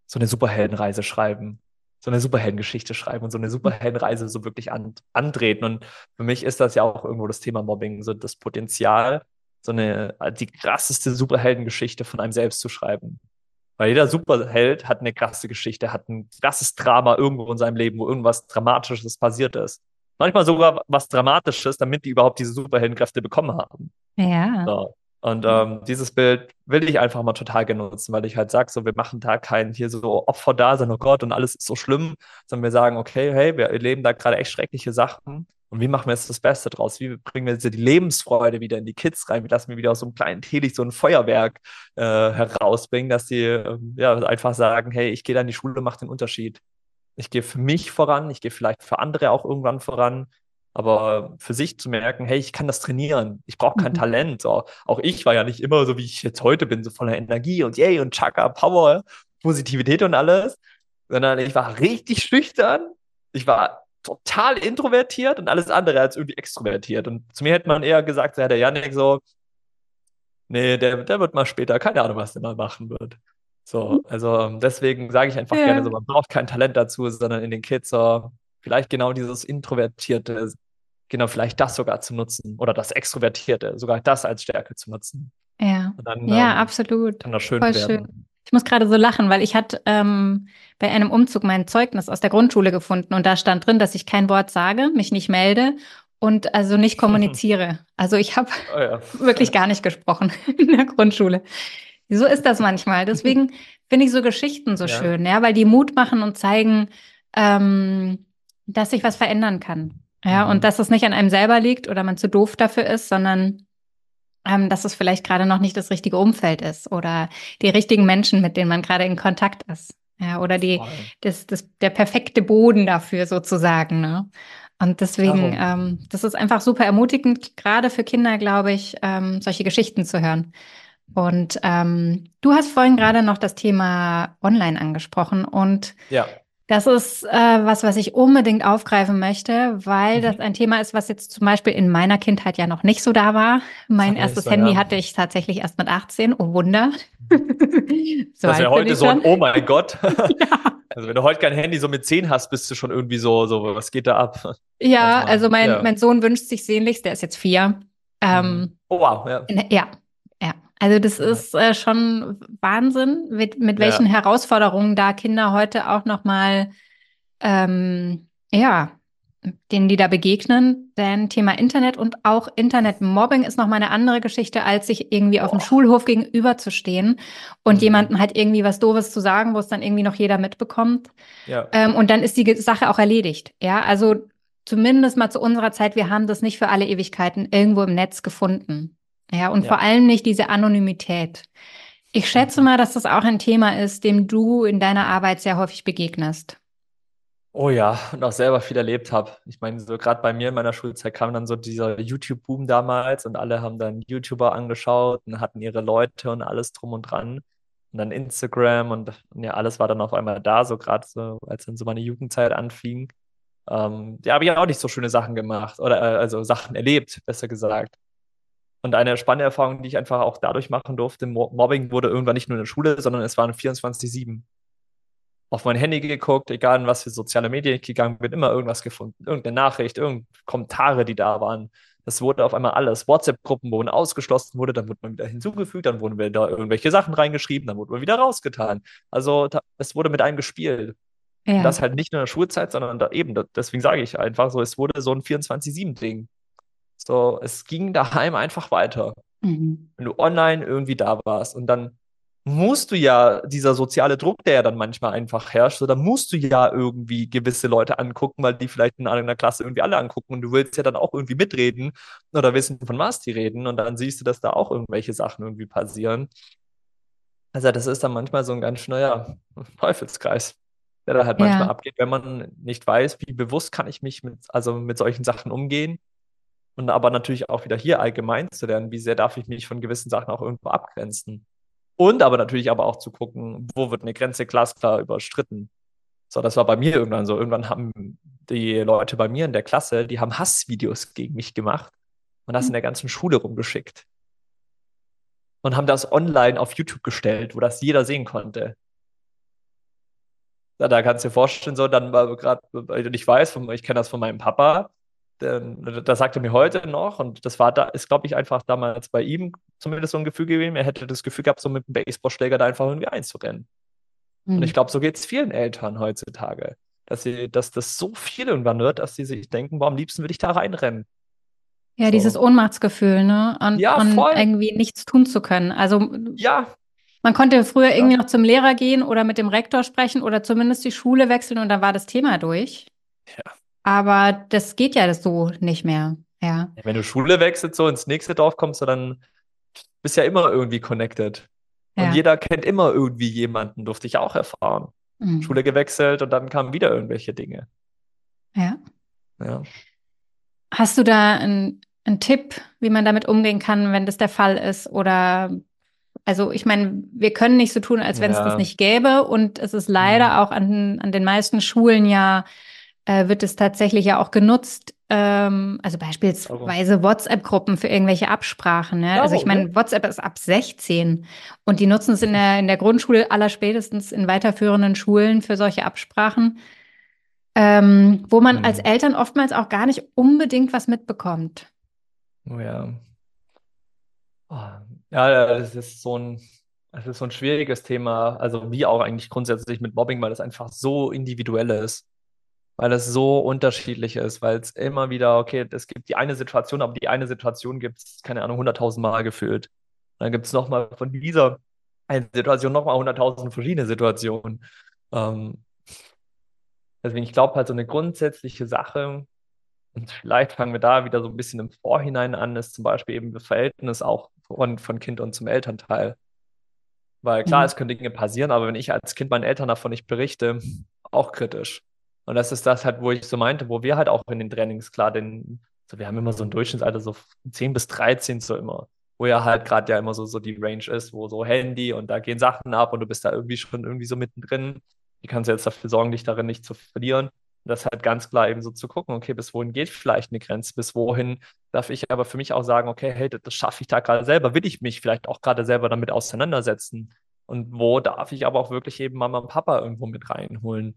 [SPEAKER 2] so eine Superheldenreise schreiben so eine Superheldengeschichte schreiben und so eine Superheldenreise so wirklich an, antreten. Und für mich ist das ja auch irgendwo das Thema Mobbing, so das Potenzial, so eine, die krasseste Superheldengeschichte von einem selbst zu schreiben. Weil jeder Superheld hat eine krasse Geschichte, hat ein krasses Drama irgendwo in seinem Leben, wo irgendwas Dramatisches passiert ist. Manchmal sogar was Dramatisches, damit die überhaupt diese Superheldenkräfte bekommen haben.
[SPEAKER 1] Ja.
[SPEAKER 2] So. Und ähm, dieses Bild will ich einfach mal total genutzen, weil ich halt sage, so, wir machen da kein hier so Opfer da sein, oh Gott, und alles ist so schlimm, sondern wir sagen, okay, hey, wir erleben da gerade echt schreckliche Sachen. Und wie machen wir jetzt das Beste draus? Wie bringen wir jetzt die Lebensfreude wieder in die Kids rein? Wie lassen wir wieder aus so einem kleinen Teelicht so ein Feuerwerk äh, herausbringen, dass die äh, ja, einfach sagen, hey, ich gehe da in die Schule, mach den Unterschied. Ich gehe für mich voran, ich gehe vielleicht für andere auch irgendwann voran. Aber für sich zu merken, hey, ich kann das trainieren, ich brauche kein mhm. Talent. So. Auch ich war ja nicht immer so, wie ich jetzt heute bin, so voller Energie und yay und Chaka, Power, Positivität und alles, sondern ich war richtig schüchtern. Ich war total introvertiert und alles andere als irgendwie extrovertiert. Und zu mir hätte man eher gesagt, so, ja, der Janik so, nee, der, der wird mal später, keine Ahnung, was der mal machen wird. So, mhm. also deswegen sage ich einfach ja. gerne so, man braucht kein Talent dazu, sondern in den Kids so, vielleicht genau dieses introvertierte, genau vielleicht das sogar zu nutzen oder das Extrovertierte, sogar das als Stärke zu nutzen.
[SPEAKER 1] Ja, dann, ja, ähm, absolut.
[SPEAKER 2] Kann das schön Voll werden. Schön.
[SPEAKER 1] Ich muss gerade so lachen, weil ich hatte ähm, bei einem Umzug mein Zeugnis aus der Grundschule gefunden und da stand drin, dass ich kein Wort sage, mich nicht melde und also nicht <laughs> kommuniziere. Also ich habe oh ja. <laughs> wirklich gar nicht gesprochen <laughs> in der Grundschule. So ist das manchmal. Deswegen finde ich so Geschichten so ja. schön, ja, weil die Mut machen und zeigen, ähm, dass sich was verändern kann. Ja, mhm. und dass es nicht an einem selber liegt oder man zu doof dafür ist, sondern ähm, dass es vielleicht gerade noch nicht das richtige Umfeld ist oder die richtigen Menschen, mit denen man gerade in Kontakt ist. Ja, oder die, das, das, der perfekte Boden dafür sozusagen. Ne? Und deswegen, ähm, das ist einfach super ermutigend, gerade für Kinder, glaube ich, ähm, solche Geschichten zu hören. Und ähm, du hast vorhin gerade noch das Thema Online angesprochen und
[SPEAKER 2] ja.
[SPEAKER 1] Das ist äh, was, was ich unbedingt aufgreifen möchte, weil mhm. das ein Thema ist, was jetzt zum Beispiel in meiner Kindheit ja noch nicht so da war. Mein erstes so, Handy hatte ich tatsächlich erst mit 18. Oh Wunder. <laughs>
[SPEAKER 2] so das ist ja heute so ein Oh mein Gott. <laughs> ja. Also wenn du heute kein Handy so mit 10 hast, bist du schon irgendwie so, so was geht da ab?
[SPEAKER 1] Ja, also mein, ja. mein Sohn wünscht sich sehnlichst, der ist jetzt vier. Ähm,
[SPEAKER 2] mhm. oh wow, ja.
[SPEAKER 1] Ja, ja. Also das ist äh, schon Wahnsinn, mit, mit welchen ja. Herausforderungen da Kinder heute auch nochmal, ähm, ja, denen die da begegnen. Denn Thema Internet und auch Internetmobbing ist nochmal eine andere Geschichte, als sich irgendwie oh. auf dem Schulhof gegenüberzustehen und mhm. jemandem halt irgendwie was Doofes zu sagen, wo es dann irgendwie noch jeder mitbekommt. Ja. Ähm, und dann ist die Sache auch erledigt. Ja, also zumindest mal zu unserer Zeit, wir haben das nicht für alle Ewigkeiten irgendwo im Netz gefunden. Ja, und ja. vor allem nicht diese Anonymität. Ich schätze mhm. mal, dass das auch ein Thema ist, dem du in deiner Arbeit sehr häufig begegnest.
[SPEAKER 2] Oh ja, und auch selber viel erlebt habe. Ich meine, so gerade bei mir in meiner Schulzeit kam dann so dieser YouTube-Boom damals und alle haben dann YouTuber angeschaut und hatten ihre Leute und alles drum und dran. Und dann Instagram und, und ja, alles war dann auf einmal da, so gerade so, als dann so meine Jugendzeit anfing. Ähm, ja, habe ich auch nicht so schöne Sachen gemacht oder äh, also Sachen erlebt, besser gesagt. Und eine spannende Erfahrung, die ich einfach auch dadurch machen durfte, Mobbing wurde irgendwann nicht nur in der Schule, sondern es waren 24-7. Auf mein Handy geguckt, egal in was für soziale Medien ich gegangen bin, immer irgendwas gefunden. Irgendeine Nachricht, irgendeine Kommentare, die da waren. Das wurde auf einmal alles. WhatsApp-Gruppen wurden ausgeschlossen, wurde, dann wurde man wieder hinzugefügt, dann wurden wieder da irgendwelche Sachen reingeschrieben, dann wurde man wieder rausgetan. Also es wurde mit einem gespielt. Ja. das halt nicht nur in der Schulzeit, sondern da eben, deswegen sage ich einfach so, es wurde so ein 24-7-Ding. So, es ging daheim einfach weiter. Mhm. Wenn du online irgendwie da warst und dann musst du ja, dieser soziale Druck, der ja dann manchmal einfach herrscht, so, dann musst du ja irgendwie gewisse Leute angucken, weil die vielleicht in einer Klasse irgendwie alle angucken und du willst ja dann auch irgendwie mitreden oder wissen, von was die reden und dann siehst du, dass da auch irgendwelche Sachen irgendwie passieren. Also das ist dann manchmal so ein ganz schneller Teufelskreis, der da halt manchmal ja. abgeht, wenn man nicht weiß, wie bewusst kann ich mich mit, also mit solchen Sachen umgehen und aber natürlich auch wieder hier allgemein zu lernen, wie sehr darf ich mich von gewissen Sachen auch irgendwo abgrenzen. Und aber natürlich aber auch zu gucken, wo wird eine Grenze glasklar überstritten. So, das war bei mir irgendwann so. Irgendwann haben die Leute bei mir in der Klasse, die haben Hassvideos gegen mich gemacht und das in der ganzen Schule rumgeschickt. Und haben das online auf YouTube gestellt, wo das jeder sehen konnte. Da, da kannst du dir vorstellen, so, dann war gerade, ich weiß, ich kenne das von meinem Papa, da sagte mir heute noch, und das war da, ist, glaube ich, einfach damals bei ihm zumindest so ein Gefühl gewesen, er hätte das Gefühl gehabt, so mit dem Baseballschläger da einfach irgendwie einzurennen. Mhm. Und ich mhm. glaube, so geht es vielen Eltern heutzutage, dass sie, dass das so viel irgendwann wird, dass sie sich denken, boah, am liebsten würde ich da reinrennen.
[SPEAKER 1] Ja, so. dieses Ohnmachtsgefühl, ne? Und, ja, und irgendwie nichts tun zu können. Also
[SPEAKER 2] ja.
[SPEAKER 1] Man konnte früher irgendwie noch zum Lehrer gehen oder mit dem Rektor sprechen oder zumindest die Schule wechseln und dann war das Thema durch.
[SPEAKER 2] Ja.
[SPEAKER 1] Aber das geht ja so nicht mehr. Ja.
[SPEAKER 2] Wenn du Schule wechselst, so ins nächste Dorf kommst, dann bist du ja immer irgendwie connected. Und ja. jeder kennt immer irgendwie jemanden, durfte ich auch erfahren. Mhm. Schule gewechselt und dann kamen wieder irgendwelche Dinge.
[SPEAKER 1] Ja.
[SPEAKER 2] ja.
[SPEAKER 1] Hast du da einen, einen Tipp, wie man damit umgehen kann, wenn das der Fall ist? Oder also ich meine, wir können nicht so tun, als wenn ja. es das nicht gäbe. Und es ist leider mhm. auch an, an den meisten Schulen ja äh, wird es tatsächlich ja auch genutzt, ähm, also beispielsweise WhatsApp-Gruppen für irgendwelche Absprachen. Ne? also ich meine, WhatsApp ist ab 16 und die nutzen es in der, in der Grundschule allerspätestens in weiterführenden Schulen für solche Absprachen, ähm, wo man mhm. als Eltern oftmals auch gar nicht unbedingt was mitbekommt.
[SPEAKER 2] Oh ja. Oh, ja, das ist so ein, das ist so ein schwieriges Thema, also wie auch eigentlich grundsätzlich mit Mobbing, weil das einfach so individuell ist weil es so unterschiedlich ist, weil es immer wieder, okay, es gibt die eine Situation, aber die eine Situation gibt es, keine Ahnung, 100.000 Mal gefühlt. Dann gibt es nochmal von dieser einen Situation nochmal 100.000 verschiedene Situationen. Ähm, deswegen, ich glaube halt so eine grundsätzliche Sache, und vielleicht fangen wir da wieder so ein bisschen im Vorhinein an, ist zum Beispiel eben das Verhältnis auch von, von Kind und zum Elternteil. Weil klar, mhm. es können Dinge passieren, aber wenn ich als Kind meinen Eltern davon nicht berichte, auch kritisch. Und das ist das halt, wo ich so meinte, wo wir halt auch in den Trainings, klar, den, so wir haben immer so ein Durchschnittsalter, so 10 bis 13 so immer, wo ja halt gerade ja immer so, so die Range ist, wo so Handy und da gehen Sachen ab und du bist da irgendwie schon irgendwie so mittendrin. Wie kannst du jetzt dafür sorgen, dich darin nicht zu verlieren? das halt ganz klar eben so zu gucken, okay, bis wohin geht vielleicht eine Grenze, bis wohin darf ich aber für mich auch sagen, okay, hey, das, das schaffe ich da gerade selber, will ich mich vielleicht auch gerade selber damit auseinandersetzen und wo darf ich aber auch wirklich eben Mama und Papa irgendwo mit reinholen.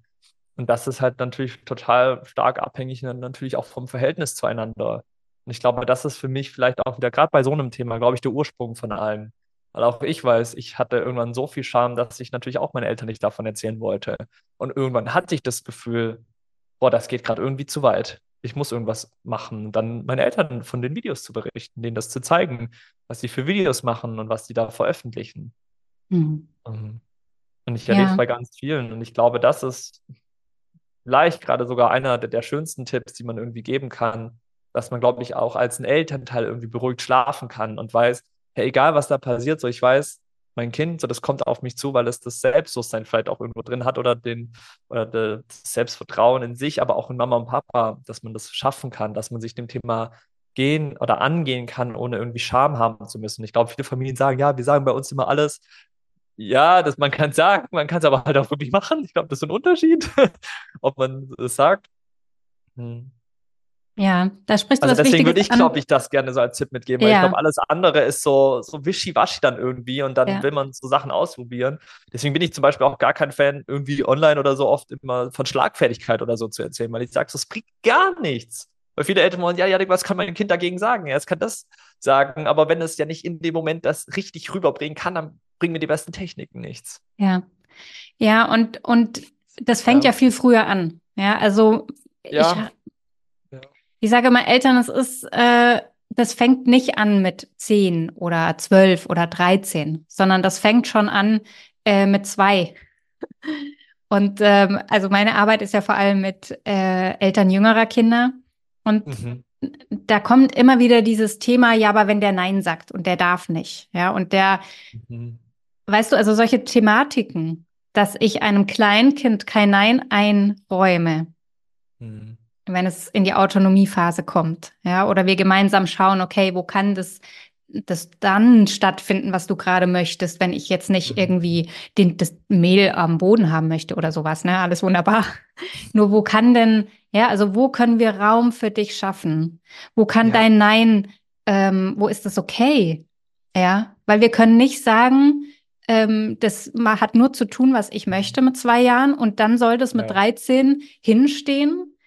[SPEAKER 2] Und das ist halt natürlich total stark abhängig natürlich auch vom Verhältnis zueinander. Und ich glaube, das ist für mich vielleicht auch wieder gerade bei so einem Thema, glaube ich, der Ursprung von allem. Weil auch ich weiß, ich hatte irgendwann so viel Scham, dass ich natürlich auch meinen Eltern nicht davon erzählen wollte. Und irgendwann hatte ich das Gefühl, boah, das geht gerade irgendwie zu weit. Ich muss irgendwas machen. Dann meine Eltern von den Videos zu berichten, denen das zu zeigen, was sie für Videos machen und was sie da veröffentlichen. Mhm. Und ich erlebe es ja. bei ganz vielen. Und ich glaube, das ist vielleicht gerade sogar einer der, der schönsten Tipps, die man irgendwie geben kann, dass man, glaube ich, auch als ein Elternteil irgendwie beruhigt schlafen kann und weiß, hey, egal was da passiert, so ich weiß, mein Kind, so das kommt auf mich zu, weil es das Selbstbewusstsein vielleicht auch irgendwo drin hat oder den oder das Selbstvertrauen in sich, aber auch in Mama und Papa, dass man das schaffen kann, dass man sich dem Thema gehen oder angehen kann, ohne irgendwie Scham haben zu müssen. Ich glaube, viele Familien sagen, ja, wir sagen bei uns immer alles. Ja, das, man kann sagen, man kann es aber halt auch wirklich machen. Ich glaube, das ist ein Unterschied, <laughs> ob man es sagt.
[SPEAKER 1] Hm. Ja, da sprichst du
[SPEAKER 2] also
[SPEAKER 1] was
[SPEAKER 2] deswegen würde ich, glaube ich, das gerne so als Tipp mitgeben, weil ja. ich glaube, alles andere ist so, so wischiwaschi dann irgendwie und dann ja. will man so Sachen ausprobieren. Deswegen bin ich zum Beispiel auch gar kein Fan, irgendwie online oder so oft immer von Schlagfertigkeit oder so zu erzählen, weil ich sage, das bringt gar nichts. Weil viele Eltern wollen, ja, ja, was kann mein Kind dagegen sagen? Ja, es kann das sagen, aber wenn es ja nicht in dem Moment das richtig rüberbringen kann, dann bringen mir die besten Techniken nichts.
[SPEAKER 1] Ja. Ja, und, und das fängt ja, ja viel früher an. Ja, also ja. ich ich sage immer Eltern, es ist, äh, das fängt nicht an mit zehn oder zwölf oder dreizehn, sondern das fängt schon an äh, mit zwei. Und ähm, also meine Arbeit ist ja vor allem mit äh, Eltern jüngerer Kinder. Und mhm. da kommt immer wieder dieses Thema, ja, aber wenn der Nein sagt und der darf nicht, ja, und der, mhm. weißt du, also solche Thematiken, dass ich einem Kleinkind kein Nein einräume. Mhm wenn es in die Autonomiephase kommt, ja, oder wir gemeinsam schauen, okay, wo kann das das dann stattfinden, was du gerade möchtest, wenn ich jetzt nicht mhm. irgendwie den, das Mehl am Boden haben möchte oder sowas, ne? Alles wunderbar. Nur wo kann denn, ja, also wo können wir Raum für dich schaffen? Wo kann ja. dein Nein, ähm, wo ist das okay? Ja, weil wir können nicht sagen, ähm, das hat nur zu tun, was ich möchte mit zwei Jahren und dann soll das mit ja. 13 hinstehen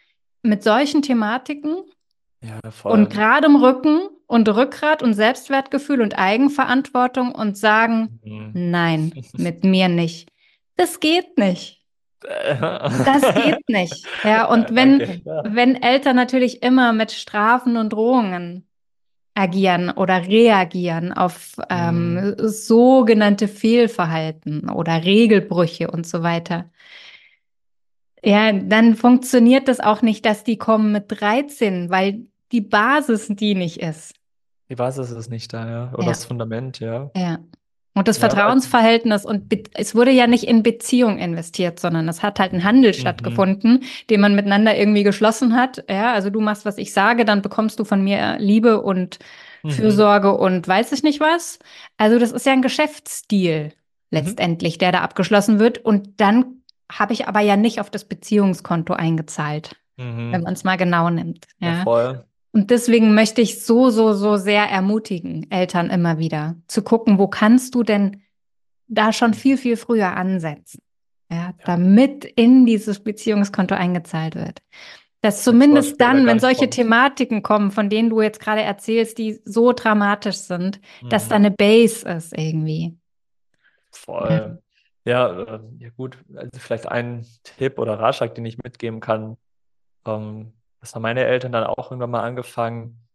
[SPEAKER 1] mit solchen Thematiken ja, und geradem Rücken und Rückgrat und Selbstwertgefühl und Eigenverantwortung und sagen, mhm. nein, <laughs> mit mir nicht. Das geht nicht. Das geht <laughs> nicht. Ja, und wenn, okay, ja. wenn Eltern natürlich immer mit Strafen und Drohungen agieren oder reagieren auf ähm, mhm. sogenannte Fehlverhalten oder Regelbrüche und so weiter, ja, dann funktioniert das auch nicht, dass die kommen mit 13, weil die Basis die nicht ist.
[SPEAKER 2] Die Basis ist nicht da, ja. Oder ja. das Fundament, ja.
[SPEAKER 1] Ja. Und das ja, Vertrauensverhältnis und es wurde ja nicht in Beziehung investiert, sondern es hat halt ein Handel mhm. stattgefunden, den man miteinander irgendwie geschlossen hat. Ja, also du machst, was ich sage, dann bekommst du von mir Liebe und mhm. Fürsorge und weiß ich nicht was. Also das ist ja ein Geschäftsstil mhm. letztendlich, mhm. der da abgeschlossen wird und dann habe ich aber ja nicht auf das Beziehungskonto eingezahlt, mhm. wenn man es mal genau nimmt. Ja. ja, voll. Und deswegen möchte ich so, so, so sehr ermutigen, Eltern immer wieder zu gucken, wo kannst du denn da schon viel, viel früher ansetzen, ja, ja. damit in dieses Beziehungskonto eingezahlt wird. Dass zumindest dann, wenn solche kommt. Thematiken kommen, von denen du jetzt gerade erzählst, die so dramatisch sind, mhm. dass da eine Base ist irgendwie.
[SPEAKER 2] Voll. Ja, äh, ja gut, also vielleicht ein Tipp oder Ratschlag, den ich mitgeben kann. Ähm, das haben meine Eltern dann auch irgendwann mal angefangen.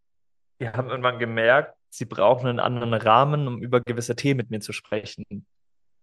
[SPEAKER 2] Die haben irgendwann gemerkt, sie brauchen einen anderen Rahmen, um über gewisse Themen mit mir zu sprechen.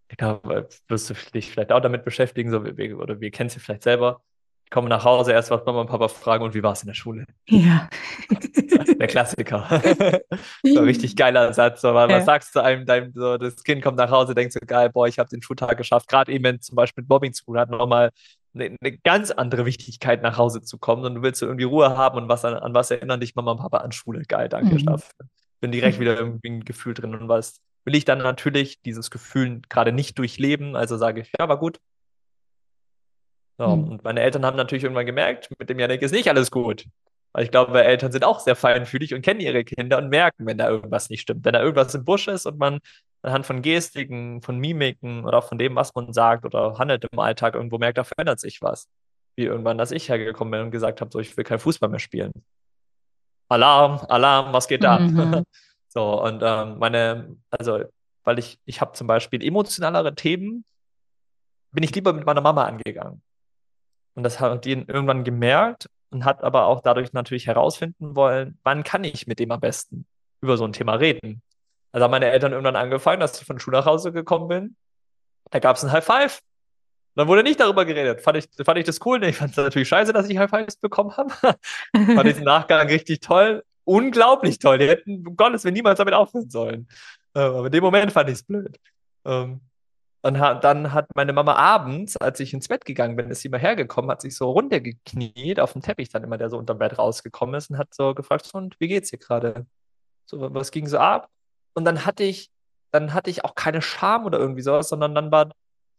[SPEAKER 2] Ich glaube, wirst du dich vielleicht auch damit beschäftigen, so, oder wir kennen sie vielleicht selber. Ich komme nach Hause, erst was Mama und Papa fragen und wie war es in der Schule?
[SPEAKER 1] Ja. <laughs>
[SPEAKER 2] Der Klassiker. <laughs> so ein richtig geiler Satz. So, was ja. sagst du einem, deinem, so, das Kind kommt nach Hause, denkt so, geil, boah, ich habe den Schultag geschafft. Gerade eben, wenn zum Beispiel mit Mobbing zu tun hat, nochmal eine, eine, ganz andere Wichtigkeit, nach Hause zu kommen, sondern du willst irgendwie Ruhe haben und was an, an was erinnern dich Mama und Papa an Schule. Geil, danke, mhm. Staff. Bin direkt wieder irgendwie ein Gefühl drin und was will ich dann natürlich dieses Gefühl gerade nicht durchleben, also sage ich, ja, war gut. So, mhm. Und meine Eltern haben natürlich irgendwann gemerkt, mit dem Janik ist nicht alles gut. Weil ich glaube, Eltern sind auch sehr feinfühlig und kennen ihre Kinder und merken, wenn da irgendwas nicht stimmt. Wenn da irgendwas im Busch ist und man anhand von Gestiken, von Mimiken oder auch von dem, was man sagt oder handelt im Alltag irgendwo merkt, da verändert sich was. Wie irgendwann, dass ich hergekommen bin und gesagt habe, so, ich will kein Fußball mehr spielen. Alarm, Alarm, was geht da? Mhm. <laughs> so, und ähm, meine, also, weil ich, ich habe zum Beispiel emotionalere Themen, bin ich lieber mit meiner Mama angegangen. Und das hat die irgendwann gemerkt und hat aber auch dadurch natürlich herausfinden wollen, wann kann ich mit dem am besten über so ein Thema reden. Also haben meine Eltern irgendwann angefangen, dass ich von der Schule nach Hause gekommen bin. Da gab es ein High Five. Dann wurde nicht darüber geredet. Fand ich, fand ich das cool? Nee, ich fand es natürlich scheiße, dass ich High Fives bekommen habe. <laughs> fand ich im Nachgang richtig toll. Unglaublich toll. Die hätten, um Gottes Willen, niemals damit aufhören sollen. Ähm, aber in dem Moment fand ich es blöd. Ähm, und ha dann hat meine Mama abends, als ich ins Bett gegangen bin, ist sie mal hergekommen, hat sich so runtergekniet auf dem Teppich dann immer, der so unterm Bett rausgekommen ist und hat so gefragt, und wie geht's dir gerade? So, was ging so ab? Und dann hatte ich, dann hatte ich auch keine Scham oder irgendwie sowas, sondern dann war,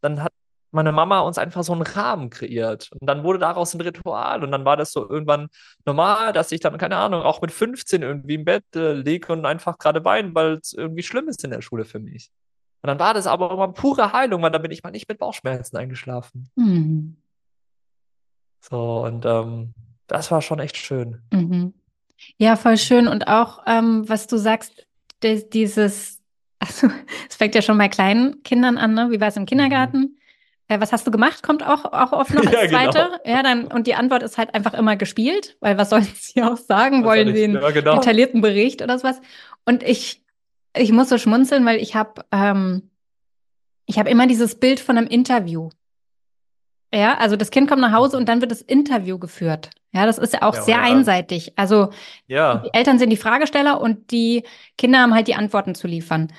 [SPEAKER 2] dann hat meine Mama uns einfach so einen Rahmen kreiert. Und dann wurde daraus ein Ritual. Und dann war das so irgendwann normal, dass ich dann, keine Ahnung, auch mit 15 irgendwie im Bett äh, liege und einfach gerade weine, weil es irgendwie schlimm ist in der Schule für mich. Und dann war das aber immer pure Heilung, weil dann bin ich mal nicht mit Bauchschmerzen eingeschlafen. Mhm. So, und ähm, das war schon echt schön.
[SPEAKER 1] Mhm. Ja, voll schön. Und auch, ähm, was du sagst, dieses, <laughs> also es fängt ja schon bei kleinen Kindern an, ne? Wie war es im Kindergarten? Mhm. Äh, was hast du gemacht? Kommt auch, auch oft noch <laughs> als ja, genau. zweite. Genau. Ja, dann, und die Antwort ist halt einfach immer gespielt, weil was sollen sie auch sagen? Was Wollen sie einen ja, genau. detaillierten Bericht oder sowas? Und ich, ich muss so schmunzeln, weil ich habe ähm, ich habe immer dieses Bild von einem Interview. Ja, also das Kind kommt nach Hause und dann wird das Interview geführt. Ja, das ist ja auch ja, sehr ja. einseitig. Also ja. die Eltern sind die Fragesteller und die Kinder haben halt die Antworten zu liefern.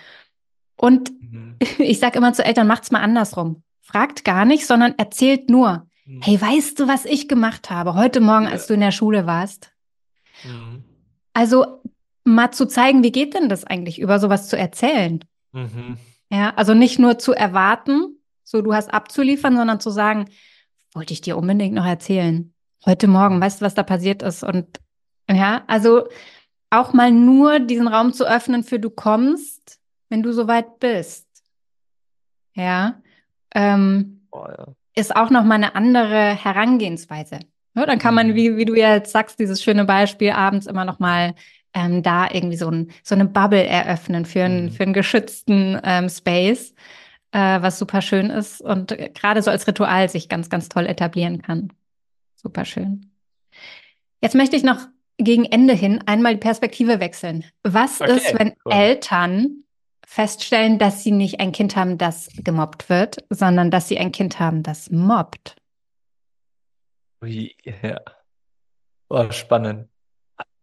[SPEAKER 1] Und mhm. <laughs> ich sage immer zu Eltern, macht's mal andersrum. Fragt gar nicht, sondern erzählt nur. Mhm. Hey, weißt du, was ich gemacht habe heute Morgen, als du in der Schule warst? Mhm. Also mal zu zeigen, wie geht denn das eigentlich, über sowas zu erzählen? Mhm. Ja, also nicht nur zu erwarten, so du hast abzuliefern, sondern zu sagen, wollte ich dir unbedingt noch erzählen. Heute Morgen, weißt du, was da passiert ist? Und ja, also auch mal nur diesen Raum zu öffnen für du kommst, wenn du soweit bist. Ja, ähm, oh, ja. ist auch noch mal eine andere Herangehensweise. Ja, dann kann man, mhm. wie, wie du ja jetzt sagst, dieses schöne Beispiel abends immer noch mal ähm, da irgendwie so, ein, so eine Bubble eröffnen für, ein, mhm. für einen geschützten ähm, Space äh, was super schön ist und gerade so als Ritual sich ganz, ganz toll etablieren kann. Super schön. Jetzt möchte ich noch gegen Ende hin einmal die Perspektive wechseln. Was okay, ist, wenn cool. Eltern feststellen, dass sie nicht ein Kind haben, das gemobbt wird, sondern dass sie ein Kind haben, das mobbt?
[SPEAKER 2] Ui, ja. Oh, spannend.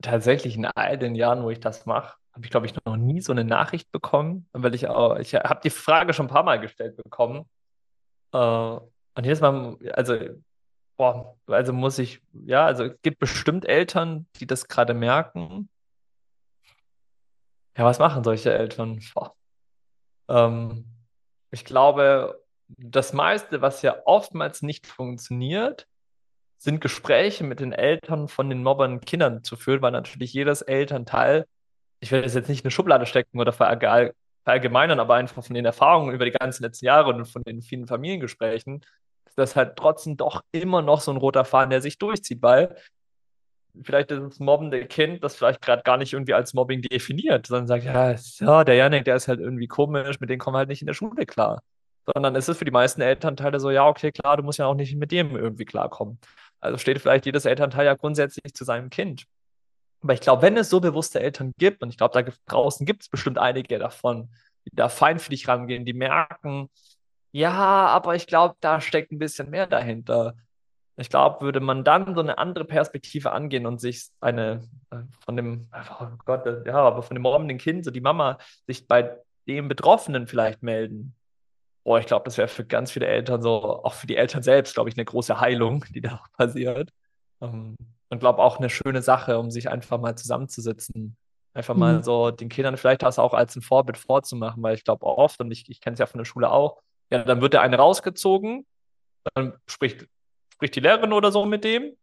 [SPEAKER 2] Tatsächlich in all den Jahren, wo ich das mache, habe ich, glaube ich, noch nie so eine Nachricht bekommen, weil ich auch, ich habe die Frage schon ein paar Mal gestellt bekommen. Äh, und jedes Mal, also, boah, also muss ich, ja, also es gibt bestimmt Eltern, die das gerade merken. Ja, was machen solche Eltern? Ähm, ich glaube, das meiste, was ja oftmals nicht funktioniert, sind Gespräche mit den Eltern von den mobbern Kindern zu führen, weil natürlich jedes Elternteil ich will das jetzt nicht in eine Schublade stecken oder verallgemeinern, aber einfach von den Erfahrungen über die ganzen letzten Jahre und von den vielen Familiengesprächen, ist das halt trotzdem doch immer noch so ein roter Faden, der sich durchzieht, weil vielleicht das mobbende Kind das vielleicht gerade gar nicht irgendwie als Mobbing definiert, sondern sagt, ja, ja, der Janik, der ist halt irgendwie komisch, mit dem kommen wir halt nicht in der Schule klar. Sondern es ist für die meisten Elternteile so, ja, okay, klar, du musst ja auch nicht mit dem irgendwie klarkommen. Also steht vielleicht jedes Elternteil ja grundsätzlich zu seinem Kind. Aber ich glaube, wenn es so bewusste Eltern gibt, und ich glaube, da draußen gibt es bestimmt einige davon, die da feinfühlig rangehen, die merken, ja, aber ich glaube, da steckt ein bisschen mehr dahinter. Ich glaube, würde man dann so eine andere Perspektive angehen und sich eine äh, von dem, oh Gott, ja, aber von dem mobbenden Kind, so die Mama, sich bei dem Betroffenen vielleicht melden. Boah, ich glaube, das wäre für ganz viele Eltern so, auch für die Eltern selbst, glaube ich, eine große Heilung, die da passiert. Ähm, und glaube auch eine schöne Sache, um sich einfach mal zusammenzusitzen. Einfach mhm. mal so den Kindern vielleicht das auch als ein Vorbild vorzumachen, weil ich glaube oft, und ich, ich kenne es ja von der Schule auch, ja, dann wird der eine rausgezogen, dann spricht, spricht die Lehrerin oder so mit dem,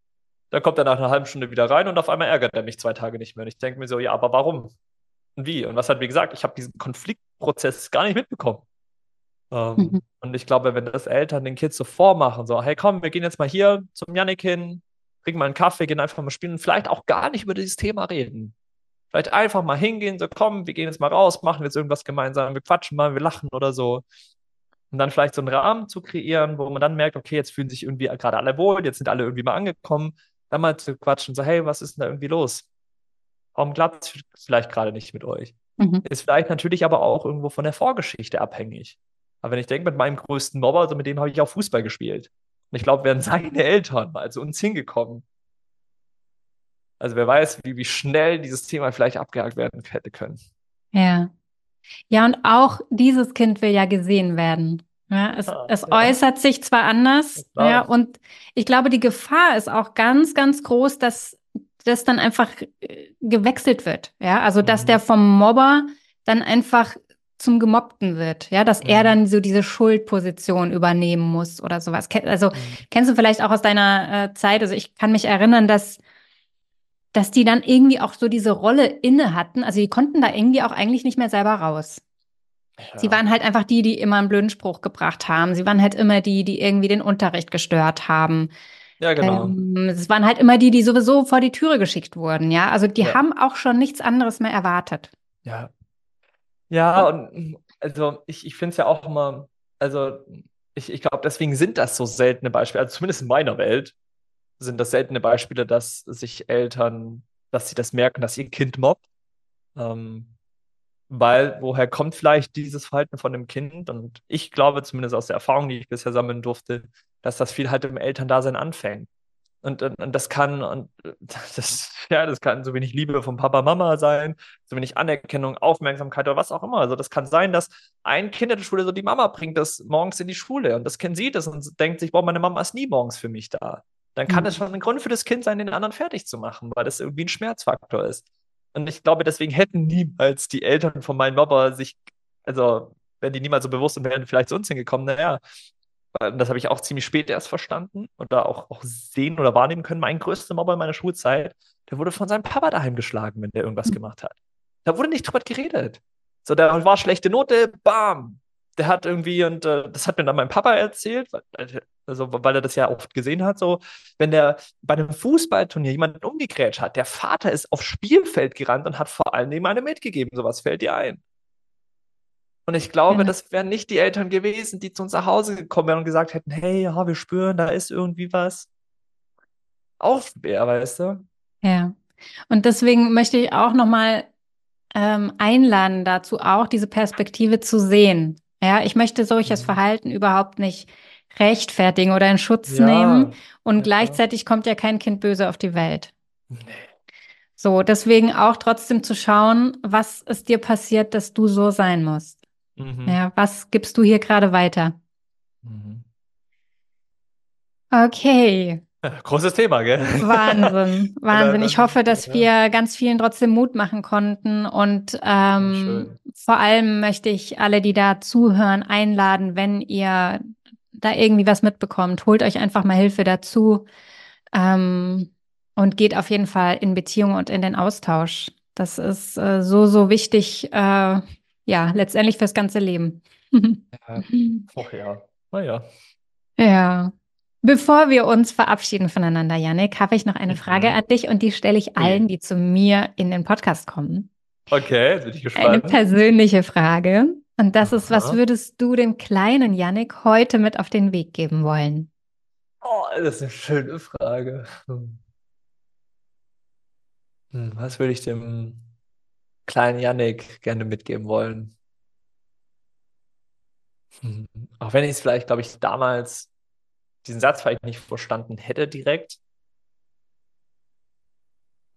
[SPEAKER 2] dann kommt er nach einer halben Stunde wieder rein und auf einmal ärgert er mich zwei Tage nicht mehr. Und ich denke mir so, ja, aber warum? Und wie? Und was hat, wie gesagt, ich habe diesen Konfliktprozess gar nicht mitbekommen. Ähm, mhm. Und ich glaube, wenn das Eltern den Kids so vormachen, so, hey komm, wir gehen jetzt mal hier zum Yannick hin, trinken mal einen Kaffee, gehen einfach mal spielen und vielleicht auch gar nicht über dieses Thema reden. Vielleicht einfach mal hingehen, so komm, wir gehen jetzt mal raus, machen jetzt irgendwas gemeinsam, wir quatschen mal, wir lachen oder so. Und dann vielleicht so einen Rahmen zu kreieren, wo man dann merkt, okay, jetzt fühlen sich irgendwie gerade alle wohl, jetzt sind alle irgendwie mal angekommen, dann mal zu quatschen, so, hey, was ist denn da irgendwie los? Warum klappt es vielleicht gerade nicht mit euch? Mhm. Ist vielleicht natürlich aber auch irgendwo von der Vorgeschichte abhängig. Aber wenn ich denke, mit meinem größten Mobber, also mit dem habe ich auch Fußball gespielt. Und ich glaube, wären seine Eltern mal zu uns hingekommen. Also wer weiß, wie, wie schnell dieses Thema vielleicht abgehakt werden hätte können.
[SPEAKER 1] Ja. Ja, und auch dieses Kind will ja gesehen werden. Ja, es, ja, es ja. äußert sich zwar anders, ja, und ich glaube, die Gefahr ist auch ganz, ganz groß, dass das dann einfach äh, gewechselt wird. Ja, also dass mhm. der vom Mobber dann einfach zum Gemobbten wird, ja, dass mhm. er dann so diese Schuldposition übernehmen muss oder sowas. Also mhm. kennst du vielleicht auch aus deiner äh, Zeit, also ich kann mich erinnern, dass dass die dann irgendwie auch so diese Rolle inne hatten. Also die konnten da irgendwie auch eigentlich nicht mehr selber raus. Ja. Sie waren halt einfach die, die immer einen blöden Spruch gebracht haben. Sie waren halt immer die, die irgendwie den Unterricht gestört haben.
[SPEAKER 2] Ja, genau.
[SPEAKER 1] Ähm, es waren halt immer die, die sowieso vor die Türe geschickt wurden, ja. Also die ja. haben auch schon nichts anderes mehr erwartet.
[SPEAKER 2] Ja, ja, und also ich, ich finde es ja auch immer, also ich, ich glaube, deswegen sind das so seltene Beispiele, also zumindest in meiner Welt sind das seltene Beispiele, dass sich Eltern, dass sie das merken, dass ihr Kind mobbt. Ähm, weil woher kommt vielleicht dieses Verhalten von dem Kind? Und ich glaube, zumindest aus der Erfahrung, die ich bisher sammeln durfte, dass das viel halt im Elterndasein anfängt. Und, und, und, das kann, und <laughs> das, ja, das kann so wenig Liebe von Papa, Mama sein, so wenig Anerkennung, Aufmerksamkeit oder was auch immer. Also das kann sein, dass ein Kind in der Schule so die Mama bringt das morgens in die Schule und das Kind sieht es und denkt sich, boah, meine Mama ist nie morgens für mich da. Dann kann es mhm. schon ein Grund für das Kind sein, den anderen fertig zu machen, weil das irgendwie ein Schmerzfaktor ist. Und ich glaube, deswegen hätten niemals die Eltern von meinem Mama sich, also wenn die niemals so bewusst und wären vielleicht zu uns hingekommen, naja, das habe ich auch ziemlich spät erst verstanden oder auch, auch sehen oder wahrnehmen können. Mein größter Mobber in meiner Schulzeit, der wurde von seinem Papa daheim geschlagen, wenn der irgendwas mhm. gemacht hat. Da wurde nicht drüber geredet. So, da war schlechte Note, bam. Der hat irgendwie, und äh, das hat mir dann mein Papa erzählt, also, weil er das ja oft gesehen hat, so, wenn der bei einem Fußballturnier jemanden umgegrätscht hat, der Vater ist aufs Spielfeld gerannt und hat vor allem ihm eine mitgegeben. Sowas fällt dir ein. Und ich glaube, ja. das wären nicht die Eltern gewesen, die zu uns nach Hause gekommen wären und gesagt hätten, hey, ja, wir spüren, da ist irgendwie was. Auch schwer, weißt du?
[SPEAKER 1] Ja. Und deswegen möchte ich auch nochmal ähm, einladen dazu, auch diese Perspektive zu sehen. Ja, ich möchte solches mhm. Verhalten überhaupt nicht rechtfertigen oder in Schutz ja, nehmen. Und ja. gleichzeitig kommt ja kein Kind böse auf die Welt. Nee. So, deswegen auch trotzdem zu schauen, was ist dir passiert, dass du so sein musst. Mhm. Ja, was gibst du hier gerade weiter? Mhm. Okay.
[SPEAKER 2] großes Thema, gell?
[SPEAKER 1] Wahnsinn, <laughs> Wahnsinn. Ich hoffe, dass wir ganz vielen trotzdem Mut machen konnten. Und ähm, vor allem möchte ich alle, die da zuhören, einladen, wenn ihr da irgendwie was mitbekommt, holt euch einfach mal Hilfe dazu ähm, und geht auf jeden Fall in Beziehung und in den Austausch. Das ist äh, so, so wichtig. Äh, ja, letztendlich fürs ganze Leben.
[SPEAKER 2] ja. Oh ja, naja.
[SPEAKER 1] Ja. Bevor wir uns verabschieden voneinander, Janik, habe ich noch eine Frage mhm. an dich und die stelle ich allen, die zu mir in den Podcast kommen.
[SPEAKER 2] Okay, bin ich gespannt.
[SPEAKER 1] Eine persönliche Frage. Und das Aha. ist, was würdest du dem kleinen Janik heute mit auf den Weg geben wollen?
[SPEAKER 2] Oh, das ist eine schöne Frage. Hm. Hm, was würde ich dem kleinen Yannick gerne mitgeben wollen. Hm. Auch wenn ich es vielleicht, glaube ich, damals diesen Satz vielleicht nicht verstanden hätte direkt,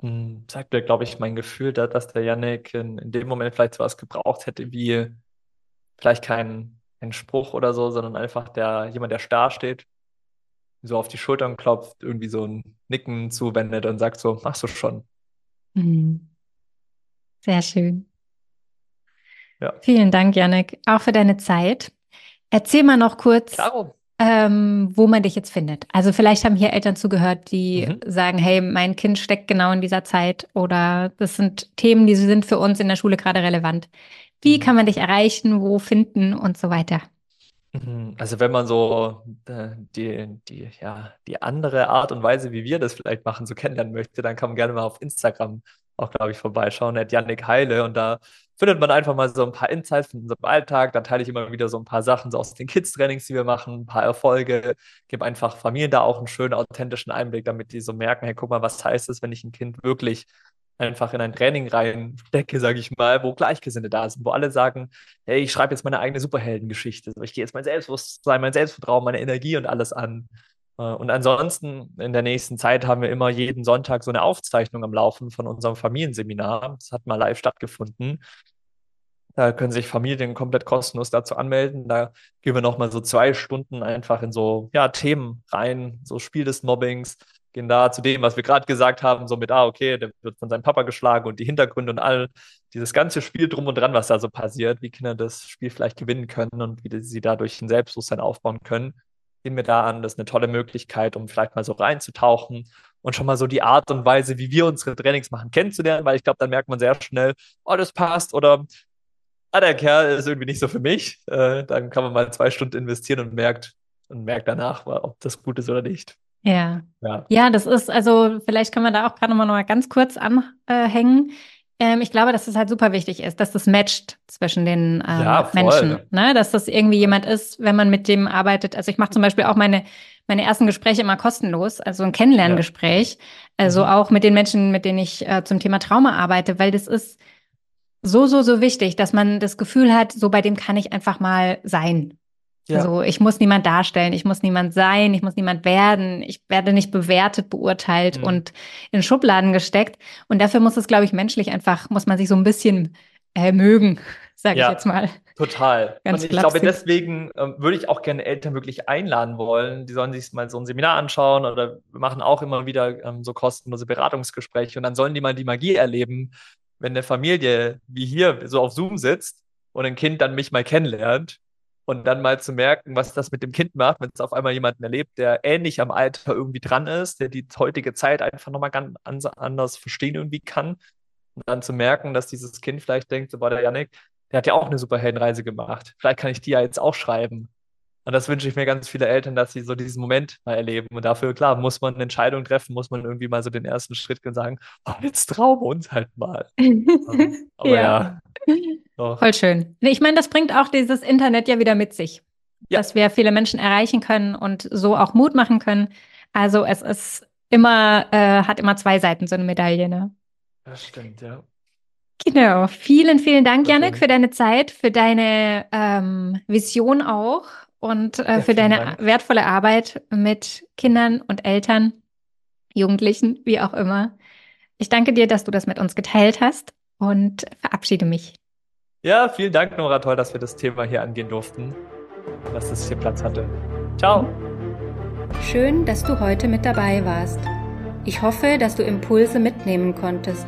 [SPEAKER 2] hm, sagt mir, glaube ich, mein Gefühl, dass der Yannick in, in dem Moment vielleicht sowas gebraucht hätte, wie vielleicht kein, kein Spruch oder so, sondern einfach der, jemand, der starr steht, so auf die Schultern klopft, irgendwie so ein Nicken zuwendet und sagt so, machst du schon.
[SPEAKER 1] Mhm. Sehr schön. Ja. Vielen Dank, Janik, auch für deine Zeit. Erzähl mal noch kurz, ähm, wo man dich jetzt findet. Also vielleicht haben hier Eltern zugehört, die mhm. sagen, hey, mein Kind steckt genau in dieser Zeit oder das sind Themen, die sind für uns in der Schule gerade relevant. Wie mhm. kann man dich erreichen, wo finden und so weiter?
[SPEAKER 2] Mhm. Also wenn man so äh, die, die, ja, die andere Art und Weise, wie wir das vielleicht machen, so kennenlernen möchte, dann kann man gerne mal auf Instagram auch, glaube ich, vorbeischauen, at Yannick Heile. Und da findet man einfach mal so ein paar Insights von unserem Alltag. Da teile ich immer wieder so ein paar Sachen so aus den Kids-Trainings, die wir machen, ein paar Erfolge, gebe einfach Familien da auch einen schönen, authentischen Einblick, damit die so merken, hey, guck mal, was heißt es, wenn ich ein Kind wirklich einfach in ein Training reinstecke, sage ich mal, wo Gleichgesinnte da sind, wo alle sagen, hey, ich schreibe jetzt meine eigene Superheldengeschichte. Ich gehe jetzt mein Selbstbewusstsein, mein Selbstvertrauen, meine Energie und alles an. Äh, und ansonsten in der nächsten Zeit haben wir immer jeden Sonntag so eine Aufzeichnung am Laufen von unserem Familienseminar. Das hat mal live stattgefunden. Da können sich Familien komplett kostenlos dazu anmelden. Da gehen wir nochmal so zwei Stunden einfach in so ja, Themen rein, so Spiel des Mobbings, gehen da zu dem, was wir gerade gesagt haben, so mit, ah, okay, der wird von seinem Papa geschlagen und die Hintergründe und all dieses ganze Spiel drum und dran, was da so passiert, wie Kinder das Spiel vielleicht gewinnen können und wie sie dadurch ein Selbstbewusstsein aufbauen können. Gehen wir da an, das ist eine tolle Möglichkeit, um vielleicht mal so reinzutauchen und schon mal so die Art und Weise, wie wir unsere Trainings machen, kennenzulernen, weil ich glaube, dann merkt man sehr schnell, oh, das passt oder ah, der Kerl ist irgendwie nicht so für mich. Äh, dann kann man mal zwei Stunden investieren und merkt und merkt danach, ob das gut ist oder nicht.
[SPEAKER 1] Ja. ja. Ja, das ist, also vielleicht können wir da auch gerade nochmal noch mal ganz kurz anhängen. Ähm, ich glaube, dass es halt super wichtig ist, dass das matcht zwischen den ähm, ja, Menschen. Ne? Dass das irgendwie jemand ist, wenn man mit dem arbeitet. Also ich mache zum Beispiel auch meine, meine ersten Gespräche immer kostenlos, also ein Kennenlerngespräch. Ja. Also mhm. auch mit den Menschen, mit denen ich äh, zum Thema Trauma arbeite, weil das ist so, so, so wichtig, dass man das Gefühl hat, so bei dem kann ich einfach mal sein. Ja. Also ich muss niemand darstellen, ich muss niemand sein, ich muss niemand werden, ich werde nicht bewertet, beurteilt mhm. und in Schubladen gesteckt. Und dafür muss es, glaube ich, menschlich einfach, muss man sich so ein bisschen äh, mögen, <laughs> sage ja, ich jetzt mal.
[SPEAKER 2] Total. <laughs> Ganz und ich glaube, deswegen ähm, würde ich auch gerne Eltern wirklich einladen wollen. Die sollen sich mal so ein Seminar anschauen oder wir machen auch immer wieder ähm, so kostenlose Beratungsgespräche und dann sollen die mal die Magie erleben, wenn eine Familie wie hier so auf Zoom sitzt und ein Kind dann mich mal kennenlernt und dann mal zu merken, was das mit dem Kind macht, wenn es auf einmal jemanden erlebt, der ähnlich am Alter irgendwie dran ist, der die heutige Zeit einfach nochmal ganz anders verstehen irgendwie kann. Und dann zu merken, dass dieses Kind vielleicht denkt, so war der Janik, der hat ja auch eine Superheldenreise gemacht. Vielleicht kann ich die ja jetzt auch schreiben. Und das wünsche ich mir ganz viele Eltern, dass sie so diesen Moment mal erleben. Und dafür, klar, muss man eine Entscheidung treffen, muss man irgendwie mal so den ersten Schritt gehen und sagen, oh, jetzt trauen wir uns halt mal. <laughs>
[SPEAKER 1] Aber ja. ja Voll schön. Ich meine, das bringt auch dieses Internet ja wieder mit sich. Ja. Dass wir viele Menschen erreichen können und so auch Mut machen können. Also es ist immer, äh, hat immer zwei Seiten, so eine Medaille, ne?
[SPEAKER 2] Das stimmt, ja.
[SPEAKER 1] Genau. Vielen, vielen Dank, Janik, für deine Zeit, für deine ähm, Vision auch und äh, für deine Dank. wertvolle Arbeit mit Kindern und Eltern, Jugendlichen, wie auch immer. Ich danke dir, dass du das mit uns geteilt hast und verabschiede mich.
[SPEAKER 2] Ja, vielen Dank, Nora. Toll, dass wir das Thema hier angehen durften, dass es hier Platz hatte. Ciao.
[SPEAKER 1] Schön, dass du heute mit dabei warst. Ich hoffe, dass du Impulse mitnehmen konntest